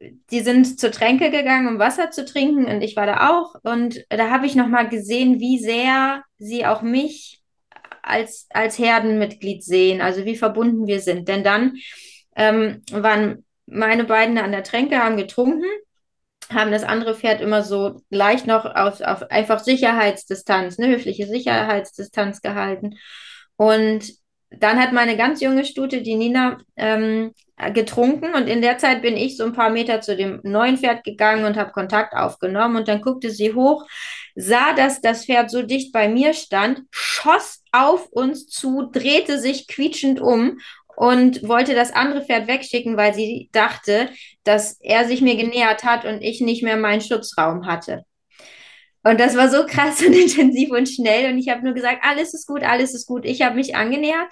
Die sind zur Tränke gegangen, um Wasser zu trinken und ich war da auch. Und da habe ich nochmal gesehen, wie sehr sie auch mich als, als Herdenmitglied sehen, also wie verbunden wir sind. Denn dann ähm, waren meine beiden an der Tränke, haben getrunken, haben das andere Pferd immer so leicht noch auf, auf einfach Sicherheitsdistanz, eine höfliche Sicherheitsdistanz gehalten. Und dann hat meine ganz junge Stute, die Nina, ähm, getrunken und in der Zeit bin ich so ein paar Meter zu dem neuen Pferd gegangen und habe Kontakt aufgenommen und dann guckte sie hoch, sah, dass das Pferd so dicht bei mir stand, schoss auf uns zu, drehte sich quietschend um und wollte das andere Pferd wegschicken, weil sie dachte, dass er sich mir genähert hat und ich nicht mehr meinen Schutzraum hatte. Und das war so krass und intensiv und schnell. Und ich habe nur gesagt, alles ist gut, alles ist gut. Ich habe mich angenähert.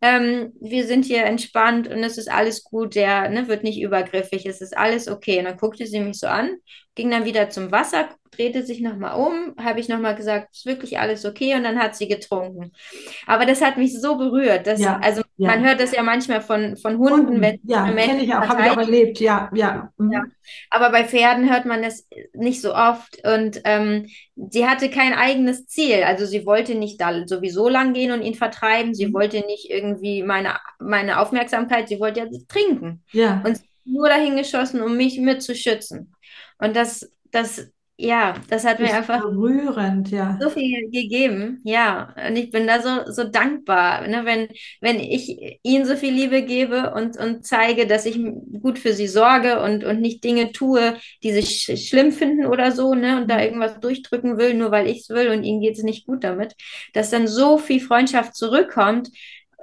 Ähm, wir sind hier entspannt und es ist alles gut. Der ne, wird nicht übergriffig. Es ist alles okay. Und dann guckte sie mich so an, ging dann wieder zum Wasser, drehte sich nochmal um, habe ich nochmal gesagt, ist wirklich alles okay und dann hat sie getrunken. Aber das hat mich so berührt. Dass, ja, also ja. man hört das ja manchmal von, von Hunden, Hunden wenn ja, kenne ich auch, habe ich auch erlebt, ja, ja. Mhm. ja. Aber bei Pferden hört man das nicht so oft und ähm, sie hatte kein eigenes Ziel. Also sie wollte nicht da sowieso lang gehen und ihn vertreiben. Sie mhm. wollte nicht irgendwie meine, meine Aufmerksamkeit, sie wollte ja trinken. Ja. Und nur dahin geschossen, um mich mitzuschützen. Und das, das ja, das hat das mir einfach berührend, ja. so viel gegeben. Ja, und ich bin da so, so dankbar, ne, wenn, wenn ich ihnen so viel Liebe gebe und, und zeige, dass ich gut für sie sorge und, und nicht Dinge tue, die sie sch schlimm finden oder so, ne, und da mhm. irgendwas durchdrücken will, nur weil ich es will und ihnen geht es nicht gut damit, dass dann so viel Freundschaft zurückkommt,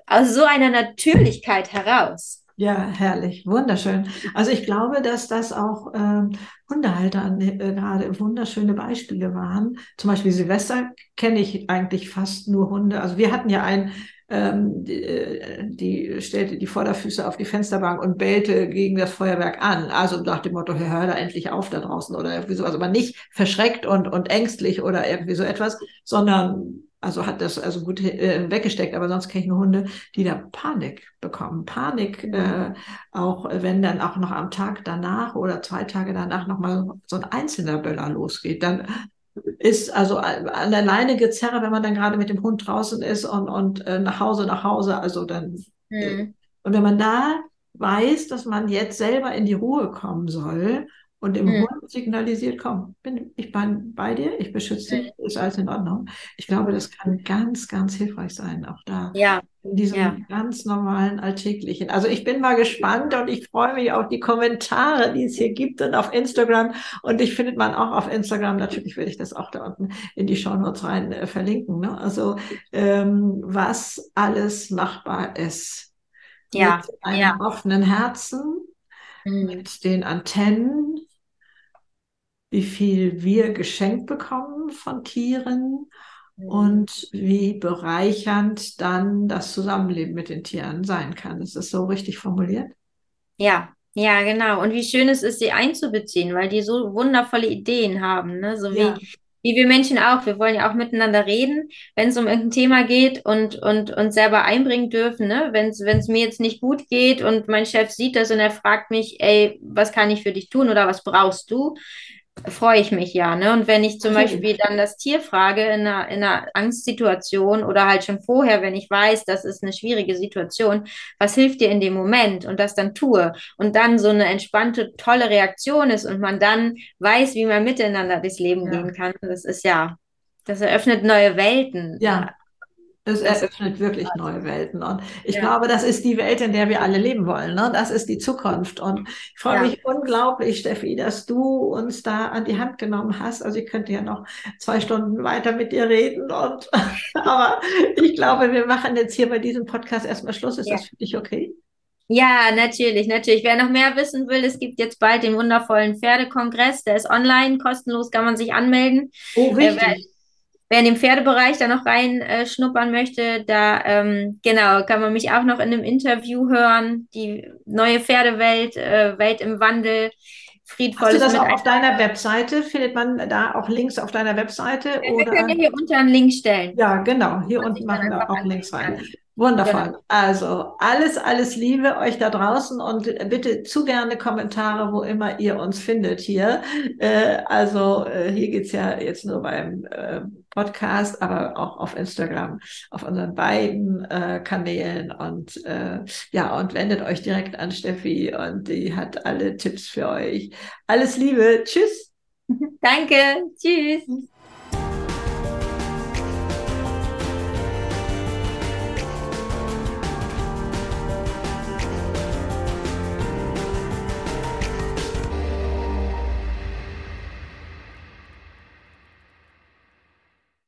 aus so einer Natürlichkeit heraus. Ja, herrlich, wunderschön. Also ich glaube, dass das auch ähm, Hundehalter äh, gerade wunderschöne Beispiele waren. Zum Beispiel Silvester kenne ich eigentlich fast nur Hunde. Also wir hatten ja einen, ähm, die, äh, die stellte die Vorderfüße auf die Fensterbank und bellte gegen das Feuerwerk an. Also nach dem Motto, hör da endlich auf da draußen oder irgendwie sowas. Aber nicht verschreckt und, und ängstlich oder irgendwie so etwas, sondern also hat das also gut äh, weggesteckt, aber sonst kenne ich nur Hunde, die da Panik bekommen. Panik, mhm. äh, auch wenn dann auch noch am Tag danach oder zwei Tage danach nochmal so ein einzelner Böller losgeht, dann ist also an der Leine gezerre, wenn man dann gerade mit dem Hund draußen ist und, und äh, nach Hause, nach Hause, also dann. Mhm. Und wenn man da weiß, dass man jetzt selber in die Ruhe kommen soll und dem hm. Hund signalisiert, komm, bin, ich bin bei dir, ich beschütze dich, hm. ist alles in Ordnung. Ich glaube, das kann ganz, ganz hilfreich sein, auch da. Ja. In diesem ja. ganz normalen Alltäglichen. Also ich bin mal gespannt und ich freue mich auf die Kommentare, die es hier gibt und auf Instagram. Und ich findet man auch auf Instagram. Natürlich werde ich das auch da unten in die Show Notes rein äh, verlinken. Ne? Also ähm, was alles machbar ist. Ja. Mit einem ja. offenen Herzen, mhm. mit den Antennen, wie viel wir geschenkt bekommen von Tieren mhm. und wie bereichernd dann das Zusammenleben mit den Tieren sein kann. Ist das so richtig formuliert? Ja, ja, genau. Und wie schön es ist, sie einzubeziehen, weil die so wundervolle Ideen haben, ne? So wie, ja. wie wir Menschen auch. Wir wollen ja auch miteinander reden, wenn es um irgendein Thema geht und, und uns selber einbringen dürfen, ne? Wenn es mir jetzt nicht gut geht und mein Chef sieht das und er fragt mich, ey, was kann ich für dich tun oder was brauchst du? Freue ich mich ja. Ne? Und wenn ich zum. Beispiel dann das Tier frage in einer, in einer Angstsituation oder halt schon vorher, wenn ich weiß, das ist eine schwierige Situation, was hilft dir in dem Moment und das dann tue und dann so eine entspannte, tolle Reaktion ist und man dann weiß, wie man miteinander durchs Leben ja. gehen kann, das ist ja, das eröffnet neue Welten. Ja, es eröffnet wirklich neue Welten. Und ich ja. glaube, das ist die Welt, in der wir alle leben wollen. Ne? Das ist die Zukunft. Und ich freue ja. mich unglaublich, Steffi, dass du uns da an die Hand genommen hast. Also ich könnte ja noch zwei Stunden weiter mit dir reden. Und, aber ich glaube, wir machen jetzt hier bei diesem Podcast erstmal Schluss. Ist ja. das für dich okay? Ja, natürlich, natürlich. Wer noch mehr wissen will, es gibt jetzt bald den wundervollen Pferdekongress. Der ist online, kostenlos, kann man sich anmelden. Oh, richtig. Äh, wer in den Pferdebereich da noch reinschnuppern äh, möchte, da ähm, genau kann man mich auch noch in einem Interview hören. Die neue Pferdewelt, äh, Welt im Wandel. Hast du das auch auf deiner Webseite? Findet man da auch Links auf deiner Webseite? Ja, oder? Wir können hier unter einen Link stellen. Ja, genau. Hier unten machen wir auch Links rein. Wundervoll. Genau. Also alles, alles Liebe euch da draußen und bitte zu gerne Kommentare, wo immer ihr uns findet hier. Äh, also äh, hier geht's ja jetzt nur beim äh, Podcast, aber auch auf Instagram, auf unseren beiden äh, Kanälen und äh, ja, und wendet euch direkt an Steffi und die hat alle Tipps für euch. Alles Liebe. Tschüss. Danke. Tschüss.